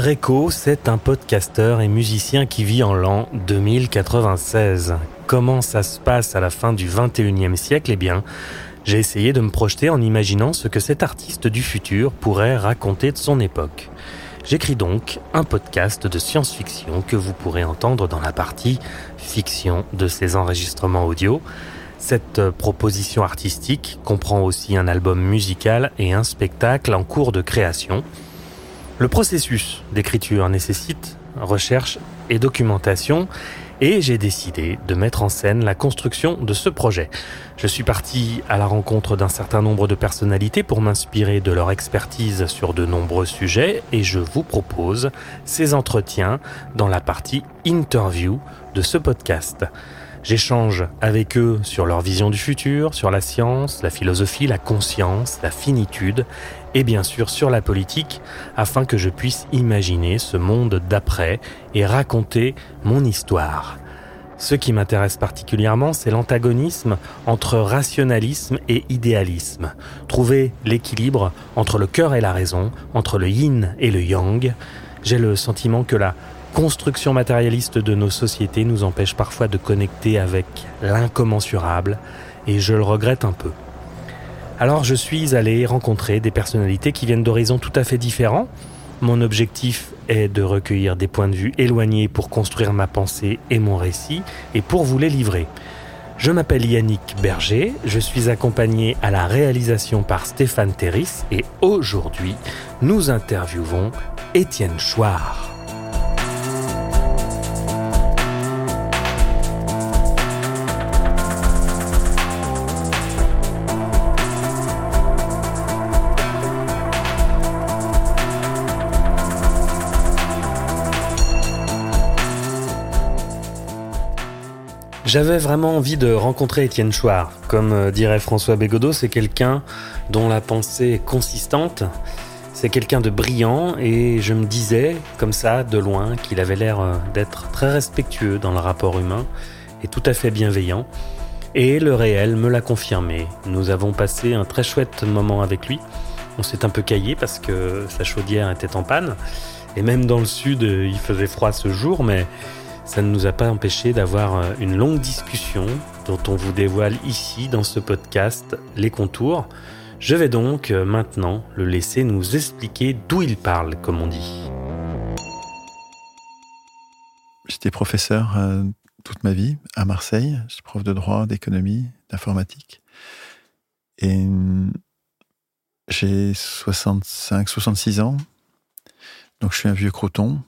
Reco, c'est un podcasteur et musicien qui vit en l'an 2096. Comment ça se passe à la fin du 21e siècle? Eh bien, j'ai essayé de me projeter en imaginant ce que cet artiste du futur pourrait raconter de son époque. J'écris donc un podcast de science-fiction que vous pourrez entendre dans la partie fiction de ces enregistrements audio. Cette proposition artistique comprend aussi un album musical et un spectacle en cours de création. Le processus d'écriture nécessite recherche et documentation et j'ai décidé de mettre en scène la construction de ce projet. Je suis parti à la rencontre d'un certain nombre de personnalités pour m'inspirer de leur expertise sur de nombreux sujets et je vous propose ces entretiens dans la partie interview de ce podcast. J'échange avec eux sur leur vision du futur, sur la science, la philosophie, la conscience, la finitude et bien sûr sur la politique afin que je puisse imaginer ce monde d'après et raconter mon histoire. Ce qui m'intéresse particulièrement, c'est l'antagonisme entre rationalisme et idéalisme. Trouver l'équilibre entre le cœur et la raison, entre le yin et le yang. J'ai le sentiment que la construction matérialiste de nos sociétés nous empêche parfois de connecter avec l'incommensurable, et je le regrette un peu. Alors je suis allé rencontrer des personnalités qui viennent d'horizons tout à fait différents. Mon objectif est de recueillir des points de vue éloignés pour construire ma pensée et mon récit, et pour vous les livrer. Je m'appelle Yannick Berger, je suis accompagné à la réalisation par Stéphane Terris, et aujourd'hui, nous interviewons Étienne Chouard. J'avais vraiment envie de rencontrer Étienne Chouard. Comme euh, dirait François Bégodeau, c'est quelqu'un dont la pensée est consistante. C'est quelqu'un de brillant et je me disais, comme ça, de loin, qu'il avait l'air euh, d'être très respectueux dans le rapport humain et tout à fait bienveillant. Et le réel me l'a confirmé. Nous avons passé un très chouette moment avec lui. On s'est un peu caillé parce que sa chaudière était en panne. Et même dans le sud, il faisait froid ce jour, mais ça ne nous a pas empêché d'avoir euh, une longue discussion dont on vous dévoile ici dans ce podcast les contours. Je vais donc euh, maintenant le laisser nous expliquer d'où il parle, comme on dit. J'étais professeur euh, toute ma vie à Marseille. Je suis prof de droit, d'économie, d'informatique. Et j'ai 65, 66 ans. Donc je suis un vieux croton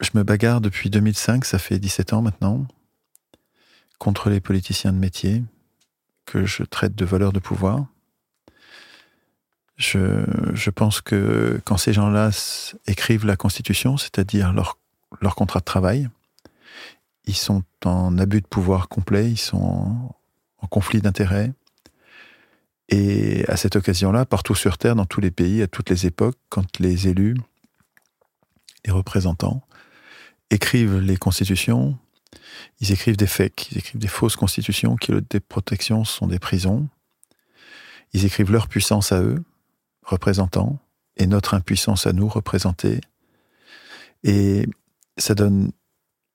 je me bagarre depuis 2005, ça fait 17 ans maintenant, contre les politiciens de métier que je traite de voleurs de pouvoir. Je, je pense que quand ces gens-là écrivent la Constitution, c'est-à-dire leur, contrat de travail, ils sont en abus de pouvoir complet, ils sont en, en conflit d'intérêts. Et à cette occasion-là, partout sur Terre, dans tous les pays, à toutes les époques, quand les élus, les représentants, écrivent les constitutions, ils écrivent des fakes, ils écrivent des fausses constitutions qui, des protections, sont des prisons. Ils écrivent leur puissance à eux, représentants, et notre impuissance à nous, représentés. Et ça donne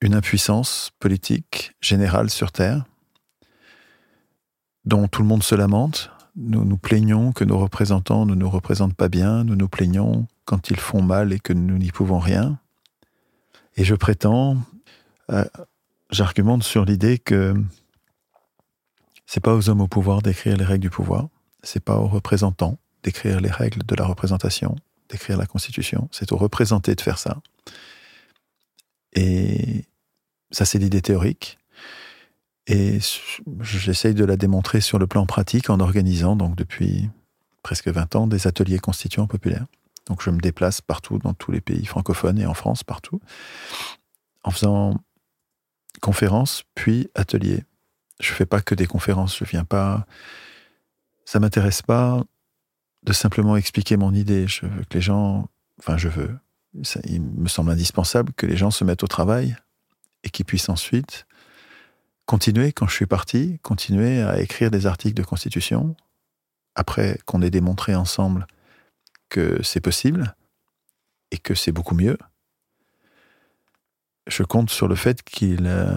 une impuissance politique générale sur Terre, dont tout le monde se lamente. Nous nous plaignons que nos représentants ne nous représentent pas bien, nous nous plaignons quand ils font mal et que nous n'y pouvons rien. Et je prétends, euh, j'argumente sur l'idée que c'est pas aux hommes au pouvoir d'écrire les règles du pouvoir, c'est pas aux représentants d'écrire les règles de la représentation, d'écrire la constitution, c'est aux représentés de faire ça. Et ça, c'est l'idée théorique. Et j'essaye de la démontrer sur le plan pratique en organisant, donc depuis presque 20 ans, des ateliers constituants populaires. Donc je me déplace partout dans tous les pays francophones et en France partout en faisant conférences puis ateliers. Je fais pas que des conférences, je viens pas ça m'intéresse pas de simplement expliquer mon idée, je veux que les gens enfin je veux il me semble indispensable que les gens se mettent au travail et qu'ils puissent ensuite continuer, quand je suis parti, continuer à écrire des articles de constitution, après qu'on ait démontré ensemble que c'est possible et que c'est beaucoup mieux, je compte sur le fait qu'il euh,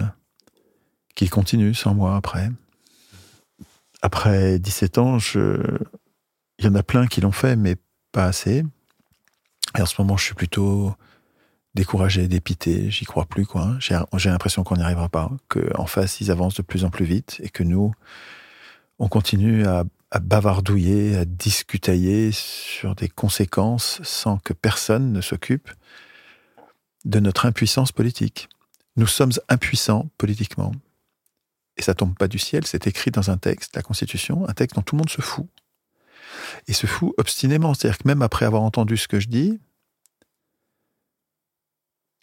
continue sans moi après. Après 17 ans, il y en a plein qui l'ont fait, mais pas assez. Et en ce moment, je suis plutôt découragé, dépité, j'y crois plus. J'ai l'impression qu'on n'y arrivera pas, qu'en face, ils avancent de plus en plus vite et que nous, on continue à, à bavardouiller, à discutailler sur des conséquences sans que personne ne s'occupe de notre impuissance politique. Nous sommes impuissants politiquement. Et ça tombe pas du ciel, c'est écrit dans un texte, la Constitution, un texte dont tout le monde se fout. Et se fout obstinément. C'est-à-dire que même après avoir entendu ce que je dis,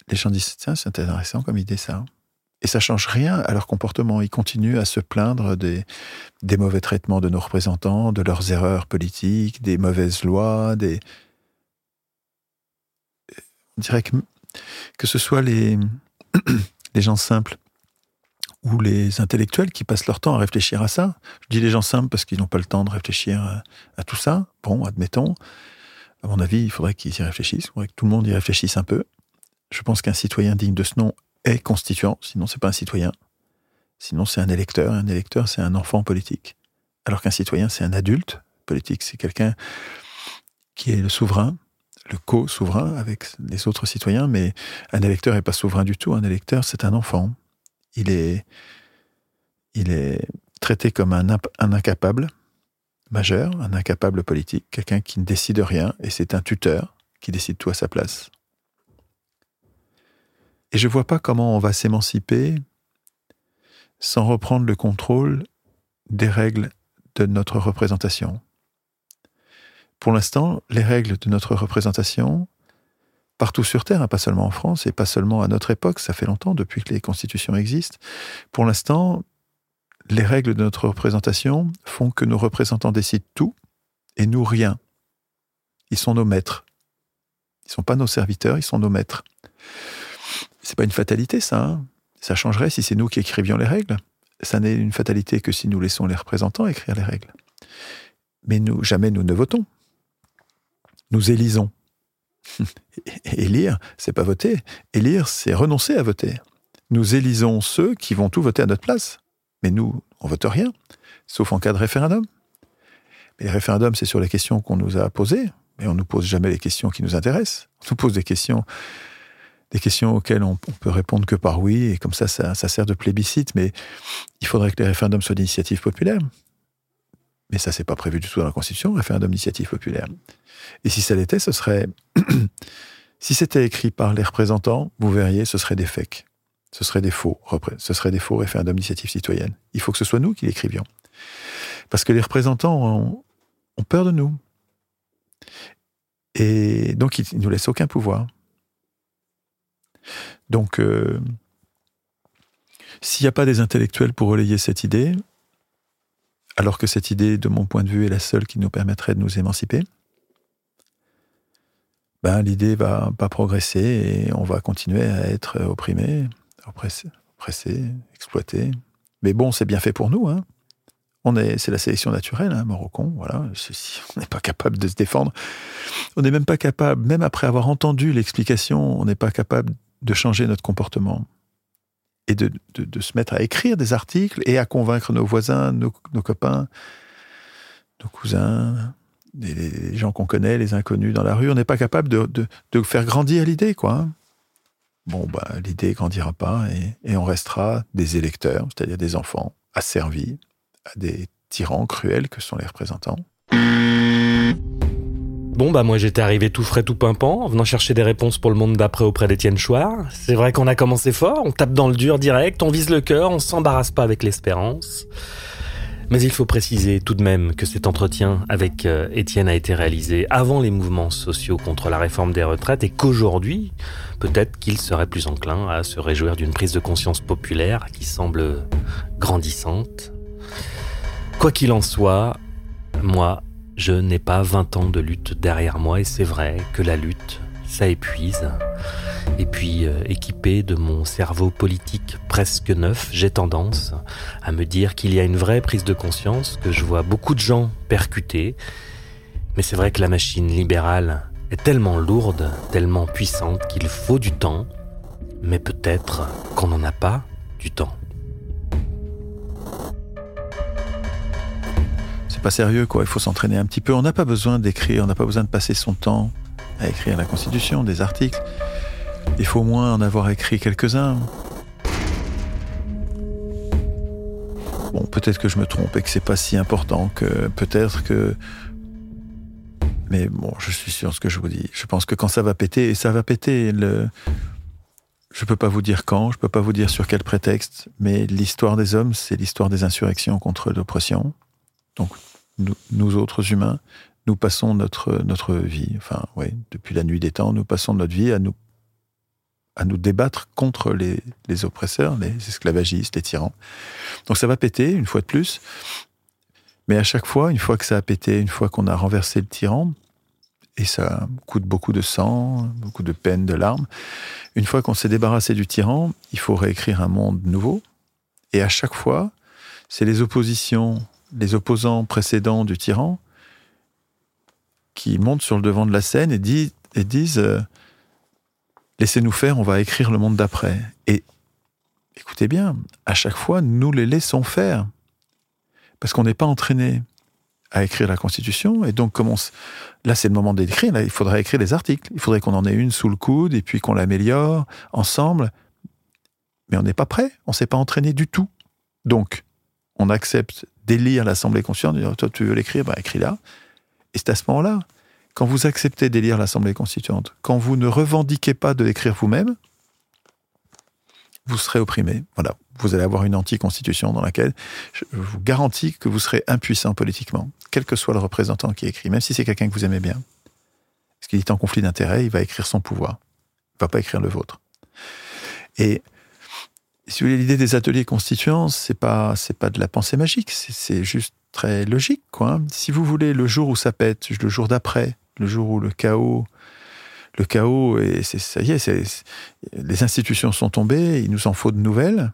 les gens disent Tiens, c'est intéressant comme idée ça. Et ça change rien à leur comportement. Ils continuent à se plaindre des, mauvais traitements de nos représentants, de leurs erreurs politiques, des mauvaises lois, des. On dirait que que ce soit les, les gens simples ou les intellectuels qui passent leur temps à réfléchir à ça. Je dis les gens simples parce qu'ils n'ont pas le temps de réfléchir à, tout ça. Bon, admettons. À mon avis, il faudrait qu'ils y réfléchissent. Il faudrait que tout le monde y réfléchisse un peu. Je pense qu'un citoyen digne de ce nom est constituant, sinon c'est pas un citoyen. Sinon c'est un électeur. Un électeur, c'est un enfant politique. Alors qu'un citoyen, c'est un adulte politique. C'est quelqu'un qui est le souverain, le co-souverain avec les autres citoyens, mais un électeur n'est pas souverain du tout. Un électeur, c'est un enfant. Il est, traité comme un incapable majeur, un incapable politique, quelqu'un qui ne décide rien, et c'est un tuteur qui décide tout à sa place. Et je ne vois pas comment on va s'émanciper sans reprendre le contrôle des règles de notre représentation. Pour l'instant, les règles de notre représentation, partout sur Terre, hein, pas seulement en France et pas seulement à notre époque, ça fait longtemps depuis que les constitutions existent, pour l'instant, les règles de notre représentation font que nos représentants décident tout et nous rien. Ils sont nos maîtres. Ils ne sont pas nos serviteurs, ils sont nos maîtres. C'est pas une fatalité, ça. Hein. ça changerait si c'est nous qui écrivions les règles. Ça n'est une fatalité que si nous laissons les représentants écrire les règles. Mais nous, jamais nous ne votons nous élisons. Élire, c'est pas voter. Élire, c'est renoncer à voter. Nous élisons ceux qui vont tout voter à notre place. Mais nous, on vote rien, sauf en cas de référendum. Mais les référendums, c'est sur les questions qu'on nous a posées, mais on ne nous pose jamais les questions qui nous intéressent. On nous pose des questions, des questions auxquelles on, peut répondre que par oui, et comme ça, ça, ça sert de plébiscite. Mais il faudrait que les référendums soient d'initiative populaire. Mais ça, c'est pas prévu du tout dans la Constitution, référendum d'initiative populaire. Et si ça l'était, ce serait. si c'était écrit par les représentants, vous verriez, ce serait des fakes. Ce serait des faux. Ce serait des faux référendums d'initiative citoyenne. Il faut que ce soit nous qui l'écrivions. Parce que les représentants ont, peur de nous. Et donc, ils ne nous laissent aucun pouvoir. Donc, euh, s'il n'y a pas des intellectuels pour relayer cette idée, alors que cette idée, de mon point de vue, est la seule qui nous permettrait de nous émanciper, ben, l'idée va pas progresser et on va continuer à être opprimé, oppressé, exploité. Mais bon, c'est bien fait pour nous. Hein. On est, c'est la sélection naturelle, hein, Morocon. Voilà, on n'est pas capable de se défendre. On n'est même pas capable, même après avoir entendu l'explication, on n'est pas capable de changer notre comportement et de, se mettre à écrire des articles et à convaincre nos voisins, nos, copains, nos cousins, les, gens qu'on connaît, les inconnus dans la rue. On n'est pas capable de, faire grandir l'idée, quoi. Bon, bah, l'idée grandira pas et, on restera des électeurs, c'est-à-dire des enfants asservis à des tyrans cruels que sont les représentants. Bon, bah moi j'étais arrivé tout frais, tout pimpant, en venant chercher des réponses pour le monde d'après auprès d'Étienne Chouard. C'est vrai qu'on a commencé fort, on tape dans le dur direct, on vise le cœur, on s'embarrasse pas avec l'espérance. Mais il faut préciser tout de même que cet entretien avec euh, Étienne a été réalisé avant les mouvements sociaux contre la réforme des retraites et qu'aujourd'hui, peut-être qu'il serait plus enclin à se réjouir d'une prise de conscience populaire qui semble grandissante. Quoi qu'il en soit, moi, je n'ai pas 20 ans de lutte derrière moi et c'est vrai que la lutte, ça épuise. Et puis, euh, équipé de mon cerveau politique presque neuf, j'ai tendance à me dire qu'il y a une vraie prise de conscience, que je vois beaucoup de gens percutés. Mais c'est vrai que la machine libérale est tellement lourde, tellement puissante qu'il faut du temps. Mais peut-être qu'on n'en a pas du temps. Pas sérieux, quoi. Il faut s'entraîner un petit peu. On n'a pas besoin d'écrire, on n'a pas besoin de passer son temps à écrire la Constitution, des articles. Il faut au moins en avoir écrit quelques-uns. Bon, peut-être que je me trompe et que c'est pas si important que peut-être que. Mais bon, je suis sûr de ce que je vous dis. Je pense que quand ça va péter, et ça va péter, le... je peux pas vous dire quand, je peux pas vous dire sur quel prétexte, mais l'histoire des hommes, c'est l'histoire des insurrections contre l'oppression. Donc, nous, autres humains, nous passons notre, notre vie, enfin, oui, depuis la nuit des temps, nous passons notre vie à nous à nous débattre contre les, les, oppresseurs, les esclavagistes, les tyrans. Donc ça va péter, une fois de plus. Mais à chaque fois, une fois que ça a pété, une fois qu'on a renversé le tyran, et ça coûte beaucoup de sang, beaucoup de peine, de larmes, une fois qu'on s'est débarrassé du tyran, il faut réécrire un monde nouveau. Et à chaque fois, c'est les oppositions, les opposants précédents du tyran qui montent sur le devant de la scène et, disent, euh, Laissez-nous faire, on va écrire le monde d'après. Et écoutez bien, à chaque fois, nous les laissons faire. Parce qu'on n'est pas entraîné à écrire la Constitution. Et donc, là, c'est le moment d'écrire. Il faudrait écrire les articles. Il faudrait qu'on en ait une sous le coude et puis qu'on l'améliore ensemble. Mais on n'est pas prêt. On ne s'est pas entraîné du tout. Donc, on accepte d'élire l'Assemblée constituante. Toi, tu veux l'écrire Bah, écris-la. Et c'est à ce moment-là quand vous acceptez d'élire l'Assemblée constituante, quand vous ne revendiquez pas de l'écrire vous-même, vous serez opprimé. Voilà. Vous allez avoir une anti-constitution dans laquelle je vous garantis que vous serez impuissant politiquement, quel que soit le représentant qui écrit, même si c'est quelqu'un que vous aimez bien. Parce qu'il est en conflit d'intérêts, il va écrire son pouvoir. Il ne va pas écrire le vôtre. Et si vous voulez, l'idée des ateliers constituants, c'est pas, c'est pas de la pensée magique, c'est juste très logique, quoi. Si vous voulez, le jour où ça pète, le jour d'après, le jour où le chaos, le chaos, et c'est ça y est, les institutions sont tombées, il nous en faut de nouvelles.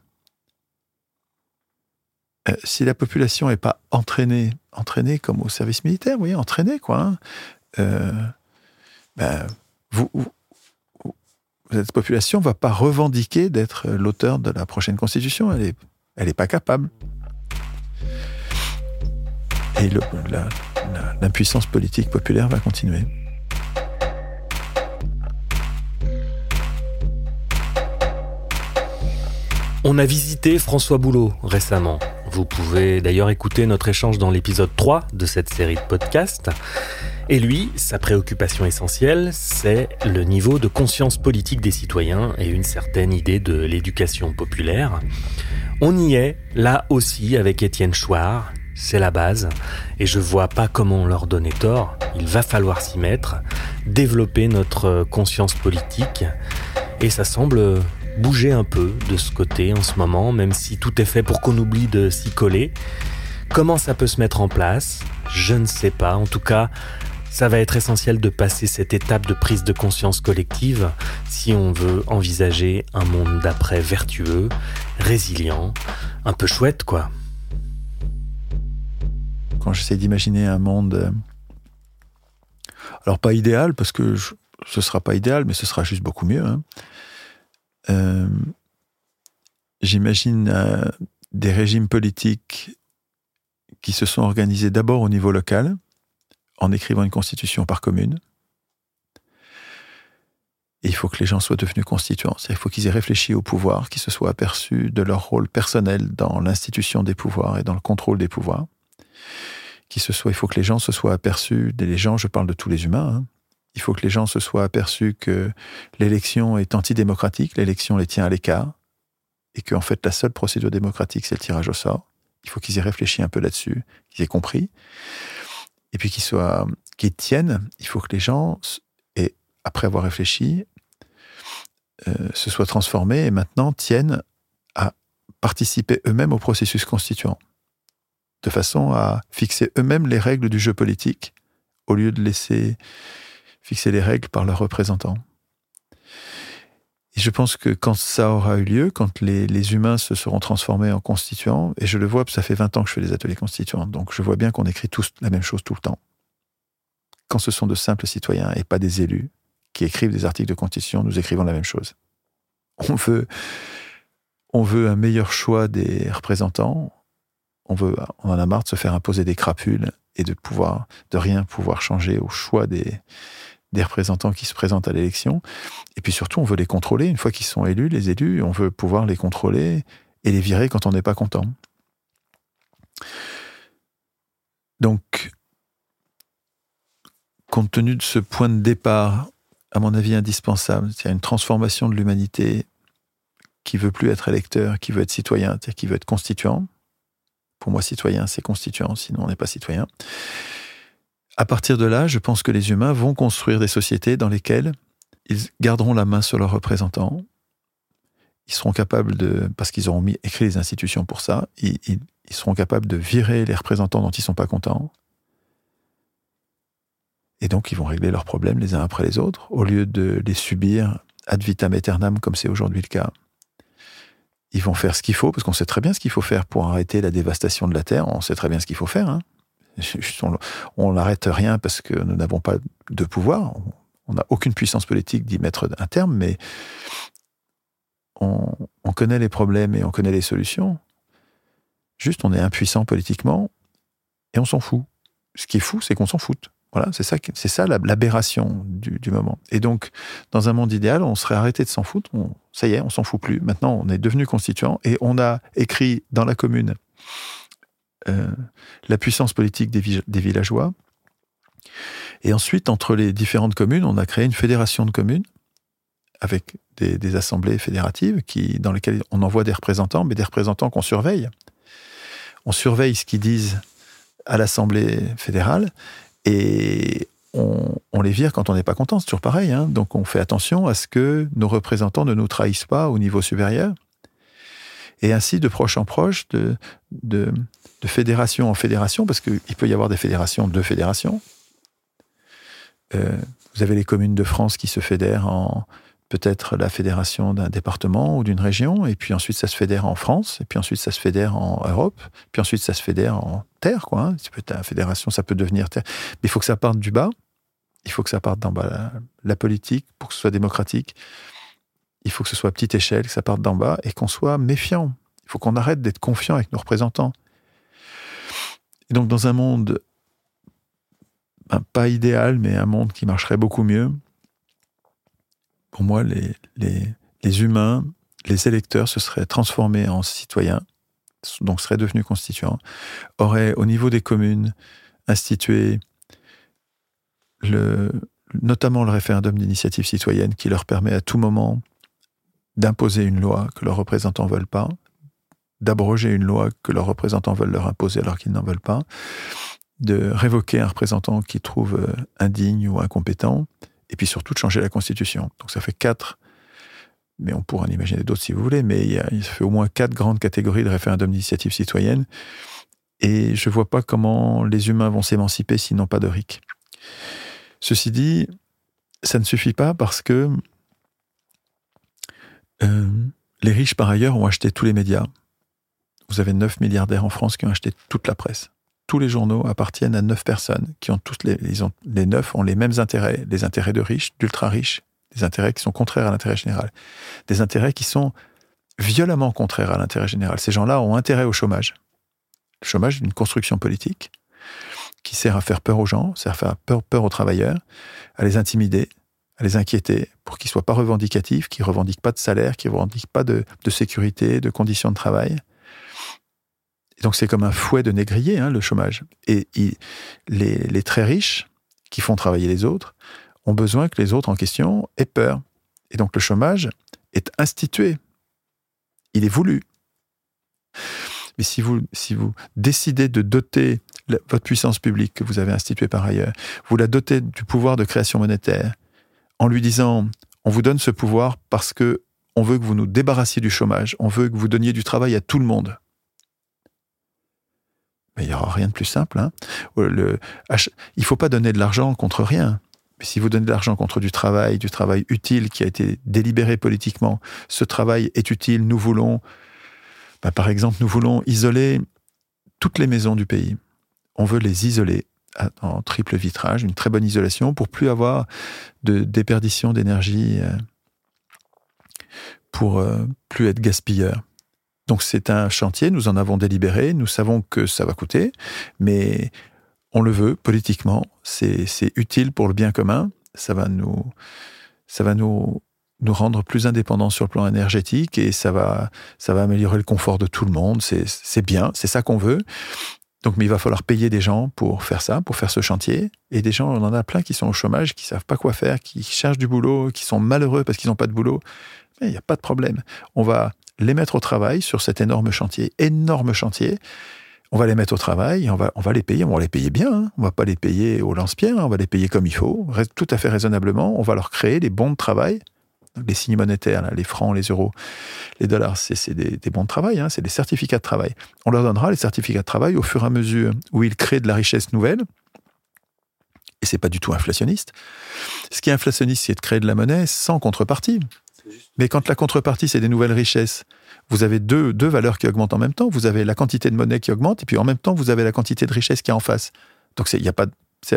Euh, si la population n'est pas entraînée, entraînée comme au service militaire, oui, entraînée, quoi. Hein, euh, ben, vous, cette population ne va pas revendiquer d'être l'auteur de la prochaine constitution. Elle n'est elle est pas capable. Et l'impuissance politique populaire va continuer. On a visité François Boulot récemment. Vous pouvez d'ailleurs écouter notre échange dans l'épisode 3 de cette série de podcasts. Et lui, sa préoccupation essentielle, c'est le niveau de conscience politique des citoyens et une certaine idée de l'éducation populaire. On y est, là aussi, avec Étienne Chouard. C'est la base, et je vois pas comment leur donner tort. Il va falloir s'y mettre, développer notre conscience politique, et ça semble bouger un peu de ce côté en ce moment, même si tout est fait pour qu'on oublie de s'y coller. Comment ça peut se mettre en place Je ne sais pas. En tout cas, ça va être essentiel de passer cette étape de prise de conscience collective si on veut envisager un monde d'après vertueux, résilient, un peu chouette quoi. Quand j'essaie d'imaginer un monde, euh, alors pas idéal parce que ce ce sera pas idéal, mais ce sera juste beaucoup mieux. Hein. Euh, j'imagine euh, des régimes politiques qui se sont organisés d'abord au niveau local, en écrivant une constitution par commune. Il faut que les gens soient devenus constituants. Il faut qu'ils aient réfléchi au pouvoir, qu'ils se soient aperçus de leur rôle personnel dans l'institution des pouvoirs et dans le contrôle des pouvoirs. Il faut que les gens se soient aperçus, les gens, je parle de tous les humains, hein. Il faut que les gens se soient aperçus que l'élection est antidémocratique, l'élection les tient à l'écart, et qu'en fait la seule procédure démocratique, c'est le tirage au sort. Il faut qu'ils aient réfléchi un peu là-dessus, qu'ils aient compris et puis qu'ils soient, tiennent. Il faut que les gens, et après avoir réfléchi, euh, se soient transformés et maintenant tiennent à participer eux-mêmes au processus constituant, de façon à fixer eux-mêmes les règles du jeu politique, au lieu de laisser fixer les règles par leurs représentants. Et je pense que quand ça aura eu lieu, quand les, les, humains se seront transformés en constituants, et je le vois, ça fait 20 ans que je fais des ateliers constituants, donc je vois bien qu'on écrit tous la même chose tout le temps. Quand ce sont de simples citoyens et pas des élus qui écrivent des articles de constitution, nous écrivons la même chose. On veut, on veut un meilleur choix des représentants, on, veut, on en a marre de se faire imposer des crapules et de pouvoir, de rien pouvoir changer au choix des, des représentants qui se présentent à l'élection. Et puis surtout, on veut les contrôler. Une fois qu'ils sont élus, les élus, on veut pouvoir les contrôler et les virer quand on n'est pas content. Donc, compte tenu de ce point de départ, à mon avis indispensable, c'est une transformation de l'humanité qui veut plus être électeur, qui veut être citoyen, c'est-à-dire qui veut être constituant. Pour moi, citoyen, c'est constituant, sinon on n'est pas citoyen. À partir de là, je pense que les humains vont construire des sociétés dans lesquelles ils garderont la main sur leurs représentants. Ils seront capables de, parce qu'ils auront écrit les institutions pour ça, ils, seront capables de virer les représentants dont ils ne sont pas contents. Et donc, ils vont régler leurs problèmes les uns après les autres, au lieu de les subir ad vitam aeternam, comme c'est aujourd'hui le cas. Ils vont faire ce qu'il faut, parce qu'on sait très bien ce qu'il faut faire pour arrêter la dévastation de la Terre. On sait très bien ce qu'il faut faire. Hein. On n'arrête rien parce que nous n'avons pas de pouvoir. On n'a aucune puissance politique d'y mettre un terme, mais on, connaît les problèmes et on connaît les solutions. Juste, on est impuissant politiquement et on s'en fout. Ce qui est fou, c'est qu'on s'en fout. Voilà, c'est ça, c'est ça l'aberration du, du, moment. Et donc, dans un monde idéal, on serait arrêté de s'en foutre. ça y est, on s'en fout plus. Maintenant, on est devenu constituant et on a écrit dans la commune euh, la puissance politique des, villageois. Et ensuite, entre les différentes communes, on a créé une fédération de communes avec des, assemblées fédératives qui, dans lesquelles on envoie des représentants, mais des représentants qu'on surveille. On surveille ce qu'ils disent à l'Assemblée fédérale et on, les vire quand on n'est pas content. C'est toujours pareil. Hein. Donc on fait attention à ce que nos représentants ne nous trahissent pas au niveau supérieur. Et ainsi, de proche en proche, de, de fédération en fédération, parce qu'il peut y avoir des fédérations de fédérations. Euh, vous avez les communes de France qui se fédèrent en peut-être la fédération d'un département ou d'une région, et puis ensuite ça se fédère en France, et puis ensuite ça se fédère en Europe, puis ensuite ça se fédère en terre, quoi. Hein. peut être fédération, ça peut devenir terre. Mais il faut que ça parte du bas, il faut que ça parte d'en bas. La, la, politique, pour que ce soit démocratique, il faut que ce soit à petite échelle, que ça parte d'en bas, et qu'on soit méfiant. Il faut qu'on arrête d'être confiant avec nos représentants. Et donc, dans un monde, ben, pas idéal, mais un monde qui marcherait beaucoup mieux, pour moi, les, humains, les électeurs se seraient transformés en citoyens, donc seraient devenus constituants, auraient, au niveau des communes, institué notamment le référendum d'initiative citoyenne qui leur permet à tout moment d'imposer une loi que leurs représentants ne veulent pas, d'abroger une loi que leurs représentants veulent leur imposer alors qu'ils n'en veulent pas, de révoquer un représentant qu'ils trouvent euh, indigne ou incompétent, et puis surtout de changer la Constitution. Donc ça fait quatre, mais on pourra en imaginer d'autres si vous voulez, mais il, y a, fait au moins quatre grandes catégories de référendum d'initiative citoyenne, et je ne vois pas comment les humains vont s'émanciper s'ils n'ont pas de RIC. Ceci dit, ça ne suffit pas parce que euh, les riches, par ailleurs, ont acheté tous les médias, vous avez neuf milliardaires en France qui ont acheté toute la presse. Tous les journaux appartiennent à neuf personnes qui ont toutes les, ils ont, les neuf ont les mêmes intérêts, les intérêts de riches, d'ultra riches, des intérêts qui sont contraires à l'intérêt général, des intérêts qui sont violemment contraires à l'intérêt général. Ces gens-là ont intérêt au chômage. Le chômage est une construction politique qui sert à faire peur aux gens, sert à faire peur, peur aux travailleurs, à les intimider, à les inquiéter pour qu'ils soient pas revendicatifs, qu'ils revendiquent pas de salaire, qu'ils revendiquent pas de, de sécurité, de conditions de travail, donc c'est comme un fouet de négrier, hein, le chômage. Et les, très riches, qui font travailler les autres, ont besoin que les autres en question aient peur. Et donc le chômage est institué. Il est voulu. Mais si vous, si vous décidez de doter votre puissance publique que vous avez instituée par ailleurs, vous la dotez du pouvoir de création monétaire, en lui disant on vous donne ce pouvoir parce que on veut que vous nous débarrassiez du chômage, on veut que vous donniez du travail à tout le monde. Il n'y aura rien de plus simple. Hein. Le, il ne faut pas donner de l'argent contre rien. Mais si vous donnez de l'argent contre du travail, du travail utile qui a été délibéré politiquement, ce travail est utile, nous voulons, bah, par exemple, nous voulons isoler toutes les maisons du pays. On veut les isoler en triple vitrage, une très bonne isolation pour plus avoir de déperdition d'énergie, euh, pour euh, plus être gaspilleur. Donc c'est un chantier, nous en avons délibéré, nous savons que ça va coûter, mais on le veut politiquement, c'est utile pour le bien commun, ça va nous, ça va nous, nous rendre plus indépendants sur le plan énergétique et ça va, ça va améliorer le confort de tout le monde, c'est bien, c'est ça qu'on veut. Donc, mais il va falloir payer des gens pour faire ça, pour faire ce chantier. Et des gens, on en a plein qui sont au chômage, qui savent pas quoi faire, qui cherchent du boulot, qui sont malheureux parce qu'ils n'ont pas de boulot. Il n'y a pas de problème. On va les mettre au travail sur cet énorme chantier, énorme chantier. On va les mettre au travail, on va, on va les payer, on va les payer bien, hein. on va pas les payer au lance-pierre, on va les payer comme il faut, tout à fait raisonnablement, on va leur créer des bons de travail, les signes monétaires, les francs, les euros, les dollars, c'est des, bons de travail, hein. c'est des certificats de travail. On leur donnera les certificats de travail au fur et à mesure où ils créent de la richesse nouvelle, et c'est pas du tout inflationniste. Ce qui est inflationniste, c'est de créer de la monnaie sans contrepartie. Mais quand la contrepartie, c'est des nouvelles richesses, vous avez deux, deux valeurs qui augmentent en même temps. Vous avez la quantité de monnaie qui augmente, et puis en même temps, vous avez la quantité de richesse qui est en face. Donc il n'y a pas,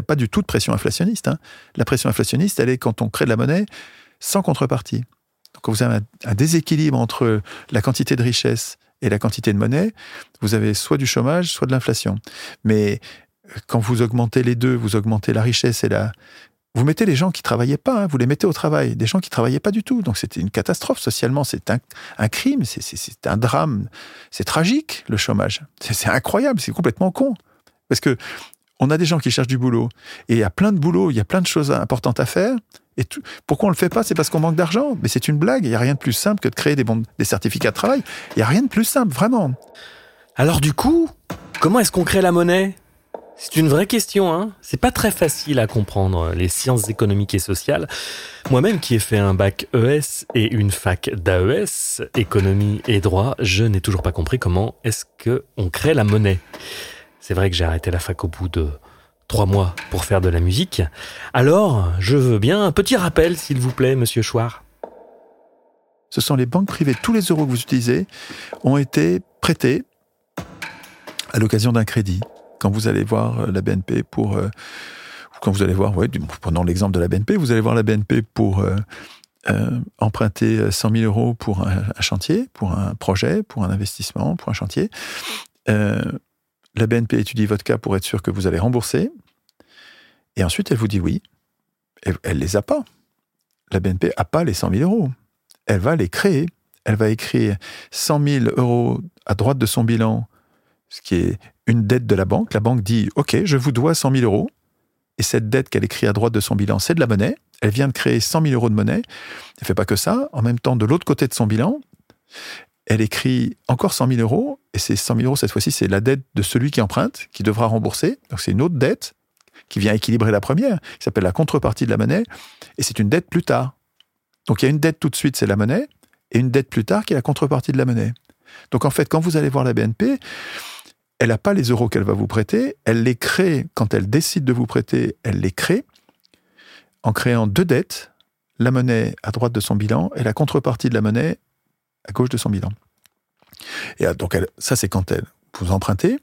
pas du tout de pression inflationniste. Hein. La pression inflationniste, elle est quand on crée de la monnaie sans contrepartie. Donc quand vous avez un, déséquilibre entre la quantité de richesse et la quantité de monnaie, vous avez soit du chômage, soit de l'inflation. Mais euh, quand vous augmentez les deux, vous augmentez la richesse et la, vous mettez les gens qui travaillaient pas, hein, vous les mettez au travail, des gens qui travaillaient pas du tout. Donc c'était une catastrophe socialement, c'est un, crime, c'est un drame, c'est tragique le chômage. C'est incroyable, c'est complètement con. Parce que on a des gens qui cherchent du boulot et il y a plein de boulot, il y a plein de choses importantes à faire. Et pourquoi on le fait pas? C'est parce qu'on manque d'argent. Mais c'est une blague. Il y a rien de plus simple que de créer des, des certificats de travail. Il y a rien de plus simple, vraiment. Alors du coup, comment est-ce qu'on crée la monnaie? C'est une vraie question, hein. C'est pas très facile à comprendre les sciences économiques et sociales. Moi-même qui ai fait un bac ES et une fac d'AES, économie et droit, je n'ai toujours pas compris comment est-ce que on crée la monnaie. C'est vrai que j'ai arrêté la fac au bout de trois mois pour faire de la musique. Alors, je veux bien un petit rappel, s'il vous plaît, monsieur Chouard. Ce sont les banques privées. Tous les euros que vous utilisez ont été prêtés à l'occasion d'un crédit quand vous allez voir euh, la BNP pour euh, quand vous allez voir, ouais, prenons l'exemple de la BNP, vous allez voir la BNP pour euh, emprunter 100 000 euros pour un, chantier, pour un projet, pour un investissement, pour un chantier. la BNP étudie votre cas pour être sûr que vous allez rembourser. Et ensuite, elle vous dit oui. Elle, ne les a pas. La BNP a pas les 100 000 euros. Elle va les créer. Elle va écrire 100 000 euros à droite de son bilan, ce qui est une dette de la banque. La banque dit OK, je vous dois 100 000 euros. Et cette dette qu'elle écrit à droite de son bilan, c'est de la monnaie. Elle vient de créer 100 000 euros de monnaie. Elle fait pas que ça. En même temps, de l'autre côté de son bilan, elle écrit encore 100 000 euros. Et ces 100 000 euros, cette fois-ci, c'est la dette de celui qui emprunte, qui devra rembourser. Donc c'est une autre dette qui vient équilibrer la première, qui s'appelle la contrepartie de la monnaie. Et c'est une dette plus tard. Donc il y a une dette tout de suite, c'est la monnaie, et une dette plus tard qui est la contrepartie de la monnaie. Donc en fait, quand vous allez voir la BNP, elle n'a pas les euros qu'elle va vous prêter, elle les crée, quand elle décide de vous prêter, elle les crée en créant deux dettes, la monnaie à droite de son bilan et la contrepartie de la monnaie à gauche de son bilan. Et ah, donc ça c'est quand elle vous empruntez,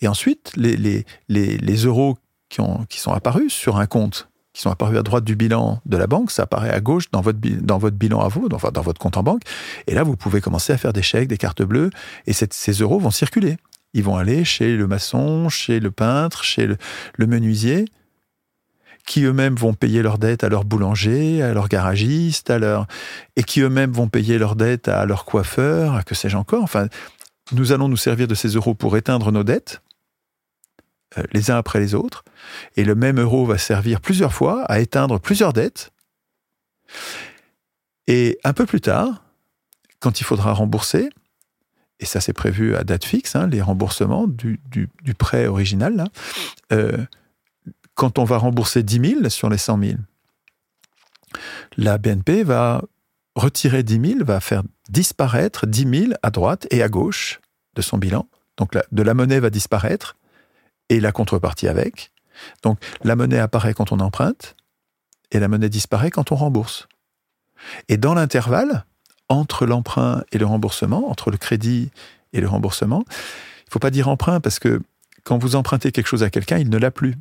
et ensuite les, euros qui, ont, sont apparus sur un compte qui sont apparus à droite du bilan de la banque, ça apparaît à gauche dans votre, bilan à vous, dans votre compte en banque. Et là, vous pouvez commencer à faire des chèques, des cartes bleues, et ces euros vont circuler. Ils vont aller chez le maçon, chez le peintre, chez le, menuisier, qui eux-mêmes vont payer leurs dettes à leur boulanger, à leur garagiste, à leur... et qui eux-mêmes vont payer leurs dettes à leur coiffeur, à que sais-je encore. Enfin, nous allons nous servir de ces euros pour éteindre nos dettes, euh, les uns après les autres, et le même euro va servir plusieurs fois à éteindre plusieurs dettes. Et un peu plus tard, quand il faudra rembourser, et ça c'est prévu à date fixe, hein, les remboursements du, prêt original, euh, quand on va rembourser 10 000 sur les 100 000, la BNP va retirer 10 000, va faire disparaître 10 000 à droite et à gauche de son bilan. Donc de la monnaie va disparaître et la contrepartie avec. Donc la monnaie apparaît quand on emprunte et la monnaie disparaît quand on rembourse. Et dans l'intervalle, entre l'emprunt et le remboursement, entre le crédit et le remboursement, il ne faut pas dire emprunt parce que quand vous empruntez quelque chose à quelqu'un, il ne l'a plus.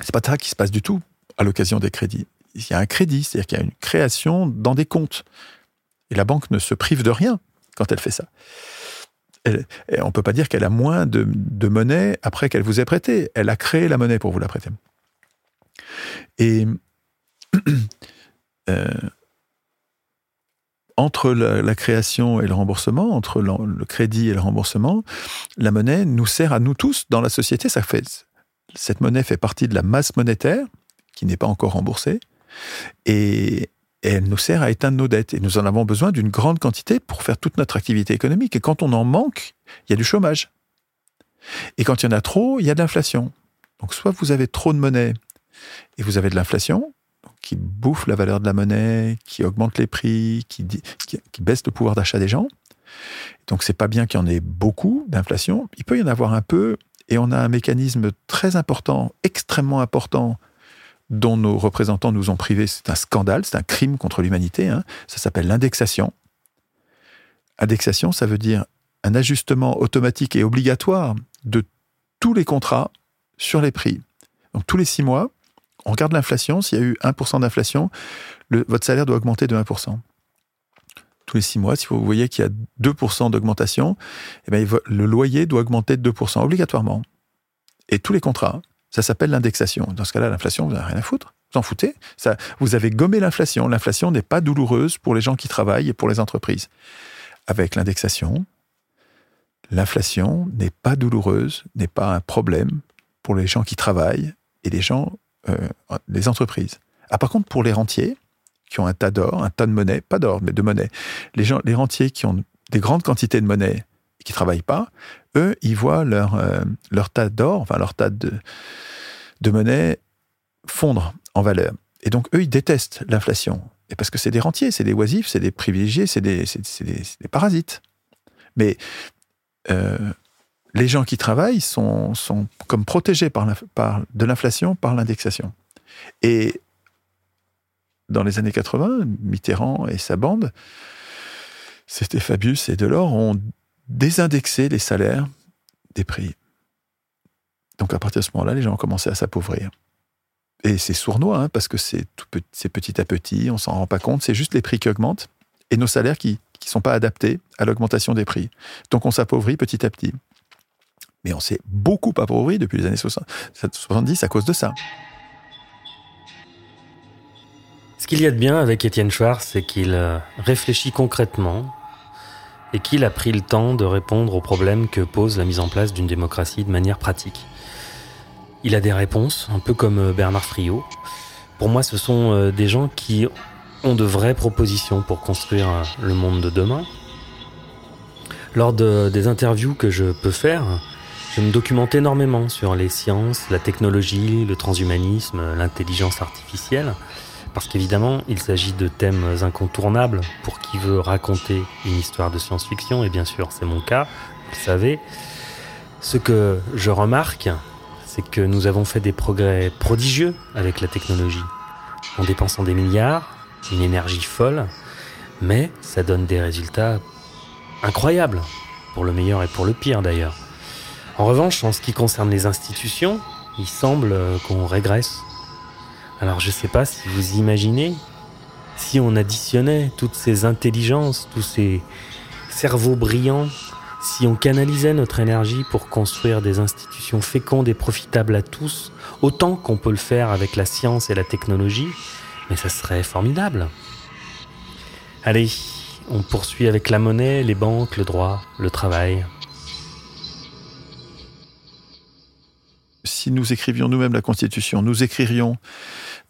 C'est pas ça qui se passe du tout à l'occasion des crédits. Il y a un crédit, c'est-à-dire qu'il y a une création dans des comptes. Et la banque ne se prive de rien quand elle fait ça. on ne peut pas dire qu'elle a moins de, monnaie après qu'elle vous ait prêté. Elle a créé la monnaie pour vous la prêter. Et euh, entre la, création et le remboursement, entre le, crédit et le remboursement, la monnaie nous sert à nous tous dans la société. Ça cette monnaie fait partie de la masse monétaire qui n'est pas encore remboursée. Et, elle nous sert à éteindre nos dettes. Et nous en avons besoin d'une grande quantité pour faire toute notre activité économique. Et quand on en manque, il y a du chômage. Et quand il y en a trop, il y a de l'inflation. Donc soit vous avez trop de monnaie et vous avez de l'inflation, qui bouffe la valeur de la monnaie, qui augmente les prix, qui, qui, baisse le pouvoir d'achat des gens. Donc c'est pas bien qu'il y en ait beaucoup d'inflation. Il peut y en avoir un peu, et on a un mécanisme très important, extrêmement important, dont nos représentants nous ont privés. C'est un scandale, c'est un crime contre l'humanité. Hein. Ça s'appelle l'indexation. Indexation, ça veut dire un ajustement automatique et obligatoire de tous les contrats sur les prix. Donc tous les six mois, on regarde l'inflation, s'il y a eu 1% d'inflation, votre salaire doit augmenter de 1%. Tous les six mois, si vous voyez qu'il y a 2% d'augmentation, eh le loyer doit augmenter de 2% obligatoirement. Et tous les contrats, ça s'appelle l'indexation. Dans ce cas-là, l'inflation, vous n'avez rien à foutre. Vous en foutez. Vous avez gommé l'inflation. L'inflation n'est pas douloureuse pour les gens qui travaillent et pour les entreprises. Avec l'indexation, l'inflation n'est pas douloureuse, n'est pas un problème pour les gens qui travaillent et les gens les entreprises. Ah, par contre, pour les rentiers, qui ont un tas d'or, un tas de monnaie, pas d'or, mais de monnaie, les, gens, les rentiers qui ont des grandes quantités de monnaie et qui ne travaillent pas, eux, ils voient leur, euh, leur tas d'or, enfin leur tas de, de monnaie fondre en valeur. Et donc, eux, ils détestent l'inflation. Et parce que c'est des rentiers, c'est des oisifs, c'est des privilégiés, c'est des, des, des, parasites. Mais euh, les gens qui travaillent sont, comme protégés par, de l'inflation par l'indexation. Et dans les années 80, Mitterrand et sa bande, c'était Fabius et Delors, ont désindexé les salaires des prix. Donc à partir de ce moment-là, les gens ont commencé à s'appauvrir. Et c'est sournois, hein, parce que c'est petit à petit, on s'en rend pas compte, c'est juste les prix qui augmentent et nos salaires qui ne sont pas adaptés à l'augmentation des prix. Donc on s'appauvrit petit à petit. Mais on s'est beaucoup appauvri depuis les années 70 à cause de ça. Ce qu'il y a de bien avec Étienne Schwartz, c'est qu'il euh, réfléchit concrètement et qu'il a pris le temps de répondre aux problèmes que pose la mise en place d'une démocratie de manière pratique. Il a des réponses, un peu comme euh, Bernard Friot. Pour moi, ce sont euh, des gens qui ont de vraies propositions pour construire le monde de demain. Lors des interviews que je peux faire, je me documente énormément sur les sciences, la technologie, le transhumanisme, l'intelligence artificielle, parce qu'évidemment, il s'agit de thèmes incontournables pour qui veut raconter une histoire de science-fiction, et bien sûr, c'est mon cas, vous le savez. Ce que je remarque, c'est que nous avons fait des progrès prodigieux avec la technologie, en dépensant des milliards, une énergie folle, mais ça donne des résultats incroyables, pour le meilleur et pour le pire d'ailleurs. En revanche, en ce qui concerne les institutions, il semble qu'on régresse. Alors je ne sais pas si vous imaginez, si on additionnait toutes ces intelligences, tous ces cerveaux brillants, si on canalisait notre énergie pour construire des institutions fécondes et profitables à tous, autant qu'on peut le faire avec la science et la technologie, mais ça serait formidable. Allez, on poursuit avec la monnaie, les banques, le droit, le travail. Si nous écrivions nous-mêmes la Constitution, nous écririons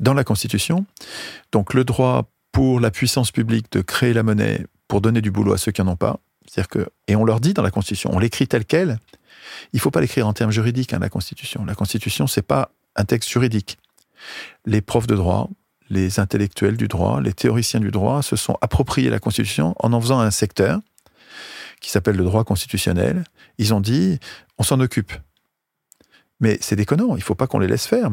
dans la Constitution, donc le droit pour la puissance publique de créer la monnaie pour donner du boulot à ceux qui n'en ont pas. Que, et on leur dit dans la Constitution, on l'écrit tel quel. Il ne faut pas l'écrire en termes juridiques, hein, la Constitution. La Constitution, c'est pas un texte juridique. Les profs de droit, les intellectuels du droit, les théoriciens du droit se sont appropriés la Constitution en en faisant un secteur qui s'appelle le droit constitutionnel. Ils ont dit, on s'en occupe. Mais c'est déconnant, il ne faut pas qu'on les laisse faire.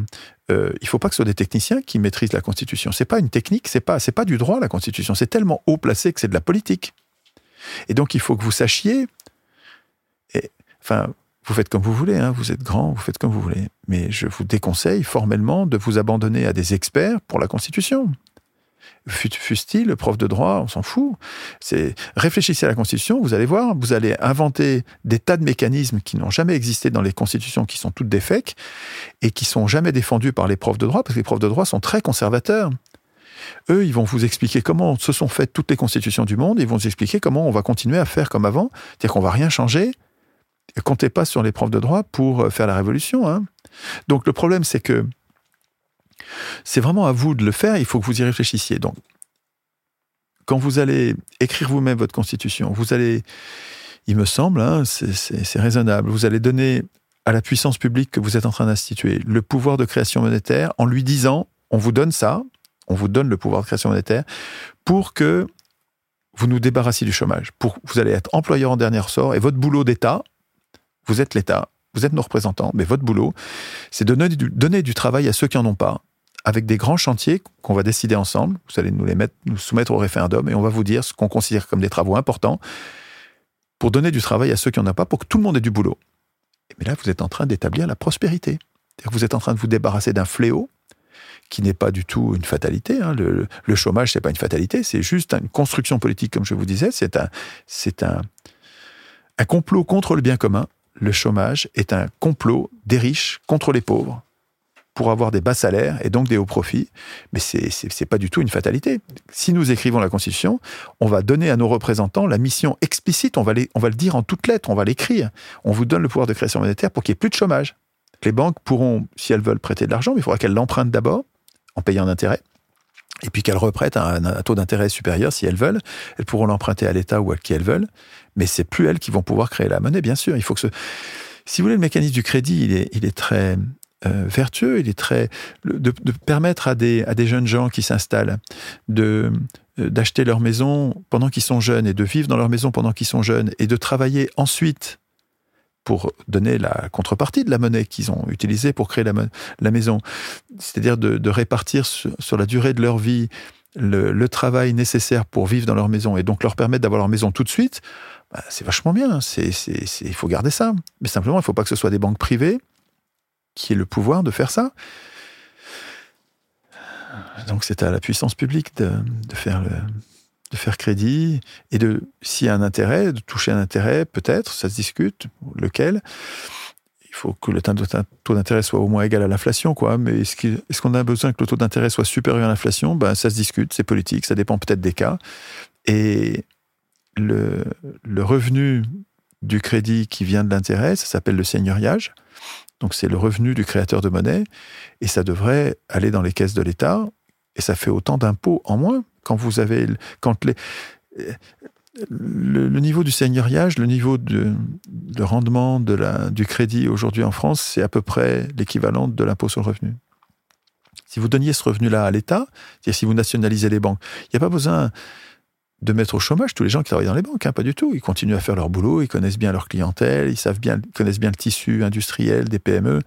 Euh, il ne faut pas que ce soit des techniciens qui maîtrisent la Constitution. C'est pas une technique, c'est pas, pas du droit la Constitution. C'est tellement haut placé que c'est de la politique. Et donc il faut que vous sachiez. Enfin, vous faites comme vous voulez, hein, vous êtes grand, vous faites comme vous voulez. Mais je vous déconseille formellement de vous abandonner à des experts pour la Constitution fût-il prof de droit, on s'en fout. C'est réfléchissez à la Constitution, vous allez voir, vous allez inventer des tas de mécanismes qui n'ont jamais existé dans les constitutions, qui sont toutes des fakes et qui sont jamais défendus par les profs de droit, parce que les profs de droit sont très conservateurs. Eux, ils vont vous expliquer comment se sont faites toutes les constitutions du monde, ils vont vous expliquer comment on va continuer à faire comme avant, c'est-à-dire qu'on va rien changer. Comptez pas sur les profs de droit pour faire la révolution. Hein. Donc le problème, c'est que c'est vraiment à vous de le faire, il faut que vous y réfléchissiez. Donc, quand vous allez écrire vous-même votre constitution, vous allez, il me semble, hein, c'est raisonnable, vous allez donner à la puissance publique que vous êtes en train d'instituer le pouvoir de création monétaire en lui disant, on vous donne ça, on vous donne le pouvoir de création monétaire pour que vous nous débarrassiez du chômage. Pour, vous allez être employeur en dernier ressort et votre boulot d'État, vous êtes l'État, vous êtes nos représentants, mais votre boulot, c'est de donner du, donner du travail à ceux qui n'en ont pas, avec des grands chantiers qu'on va décider ensemble. Vous allez nous les soumettre au référendum et on va vous dire ce qu'on considère comme des travaux importants pour donner du travail à ceux qui n'en ont pas, pour que tout le monde ait du boulot. Mais là, vous êtes en train d'établir la prospérité. Vous êtes en train de vous débarrasser d'un fléau qui n'est pas du tout une fatalité. Hein. Le, le, chômage, c'est pas une fatalité, c'est juste une construction politique, comme je vous disais. C'est un complot contre le bien commun le chômage est un complot des riches contre les pauvres pour avoir des bas salaires et donc des hauts profits. Mais c'est n'est pas du tout une fatalité. Si nous écrivons la Constitution, on va donner à nos représentants la mission explicite, on va, on va le dire en toutes lettres, on va l'écrire. On vous donne le pouvoir de création monétaire pour qu'il n'y ait plus de chômage. Les banques pourront, si elles veulent prêter de l'argent, mais il faudra qu'elles l'empruntent d'abord en payant un intérêt et puis qu'elles reprêtent un, un, taux d'intérêt supérieur si elles veulent. Elles pourront l'emprunter à l'État ou à qui elles veulent, mais c'est plus elles qui vont pouvoir créer la monnaie, bien sûr. Il faut que. Si vous voulez, le mécanisme du crédit, il est, il est très euh, vertueux, il est très... De, de, permettre à des, à des jeunes gens qui s'installent de euh, d'acheter leur maison pendant qu'ils sont jeunes et de vivre dans leur maison pendant qu'ils sont jeunes et de travailler ensuite pour donner la contrepartie de la monnaie qu'ils ont utilisée pour créer la, la maison. C'est-à-dire de, de, répartir sur, la durée de leur vie le, travail nécessaire pour vivre dans leur maison et donc leur permettre d'avoir leur maison tout de suite, bah, c'est vachement bien. Il faut garder ça. Mais simplement, il ne faut pas que ce soit des banques privées qui aient le pouvoir de faire ça. Donc c'est à la puissance publique de, faire de faire crédit et de, s'il y a un intérêt, de toucher un intérêt, peut-être, ça se discute, lequel. Il faut que le taux d'intérêt soit au moins égal à l'inflation, quoi. Mais est-ce qu'on a besoin que le taux d'intérêt soit supérieur à l'inflation? Ben, ça se discute, c'est politique, ça dépend peut-être des cas. Et le revenu du crédit qui vient de l'intérêt, ça s'appelle le seigneuriage. Donc c'est le revenu du créateur de monnaie et ça devrait aller dans les caisses de l'État et ça fait autant d'impôts en moins quand vous avez, quand le, le, niveau du seigneuriage, le niveau de, de rendement de la, du crédit aujourd'hui en France, c'est à peu près l'équivalent de l'impôt sur le revenu. Si vous donniez ce revenu-là à l'État, c'est-à-dire si vous nationalisez les banques, il n'y a pas besoin de mettre au chômage tous les gens qui travaillent dans les banques, hein, pas du tout. Ils continuent à faire leur boulot, ils connaissent bien leur clientèle, ils savent bien, connaissent bien le tissu industriel des PME.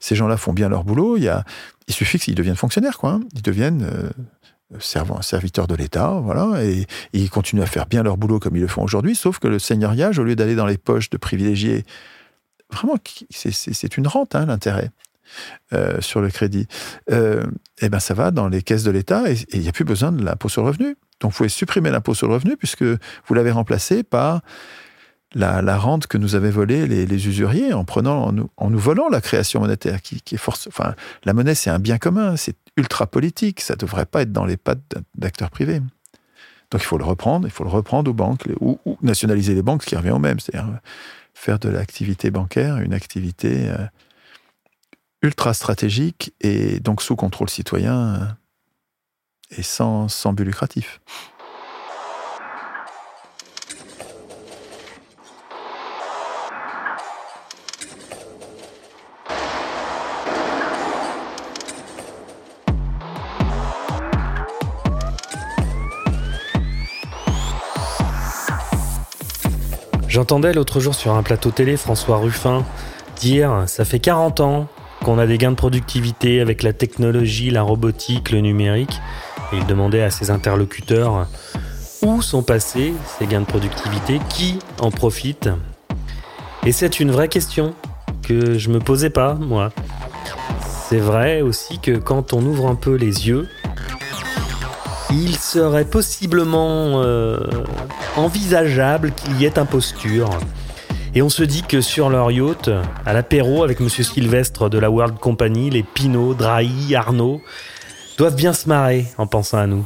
Ces gens-là font bien leur boulot. Il, y a, suffit qu'ils deviennent fonctionnaires, quoi. Hein. Ils deviennent euh, serviteurs de l'État, voilà, et, et, ils continuent à faire bien leur boulot comme ils le font aujourd'hui, sauf que le seigneuriage, au lieu d'aller dans les poches de privilégiés, vraiment, c'est une rente, hein, l'intérêt. Euh, sur le crédit, euh, et ben ça va dans les caisses de l'État et il n'y a plus besoin de l'impôt sur le revenu. Donc vous pouvez supprimer l'impôt sur le revenu puisque vous l'avez remplacé par la, rente que nous avaient volée les, usuriers en prenant en nous, volant la création monétaire qui, est force. Enfin, la monnaie c'est un bien commun, c'est ultra politique, ça devrait pas être dans les pattes d'acteurs privés. Donc il faut le reprendre, il faut le reprendre aux banques ou, ou nationaliser les banques, ce qui revient au même, c'est-à-dire faire de l'activité bancaire une activité euh, ultra stratégique et donc sous contrôle citoyen euh, et sans, sans but lucratif. J'entendais l'autre jour sur un plateau télé François Ruffin dire, ça fait 40 ans qu'on a des gains de productivité avec la technologie, la robotique, le numérique. Et il demandait à ses interlocuteurs où sont passés ces gains de productivité, qui en profite. Et c'est une vraie question que je me posais pas, moi. C'est vrai aussi que quand on ouvre un peu les yeux, il serait possiblement euh, envisageable qu'il y ait imposture. Et on se dit que sur leur yacht, à l'apéro avec Monsieur Sylvestre de la World Company, les Pinot, Drahi, Arnaud doivent bien se marrer en pensant à nous.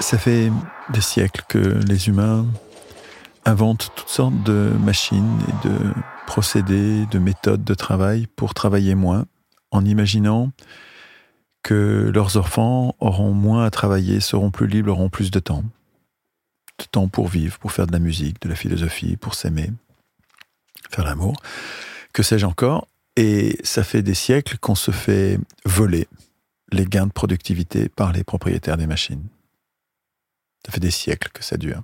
Ça fait des siècles que les humains inventent toutes sortes de machines et de procédés, de méthodes de travail pour travailler moins, en imaginant que leurs enfants auront moins à travailler, seront plus libres, auront plus de temps. De temps pour vivre, pour faire de la musique, de la philosophie, pour s'aimer, faire l'amour. Que sais-je encore? Et ça fait des siècles qu'on se fait voler les gains de productivité par les propriétaires des machines. Ça fait des siècles que ça dure.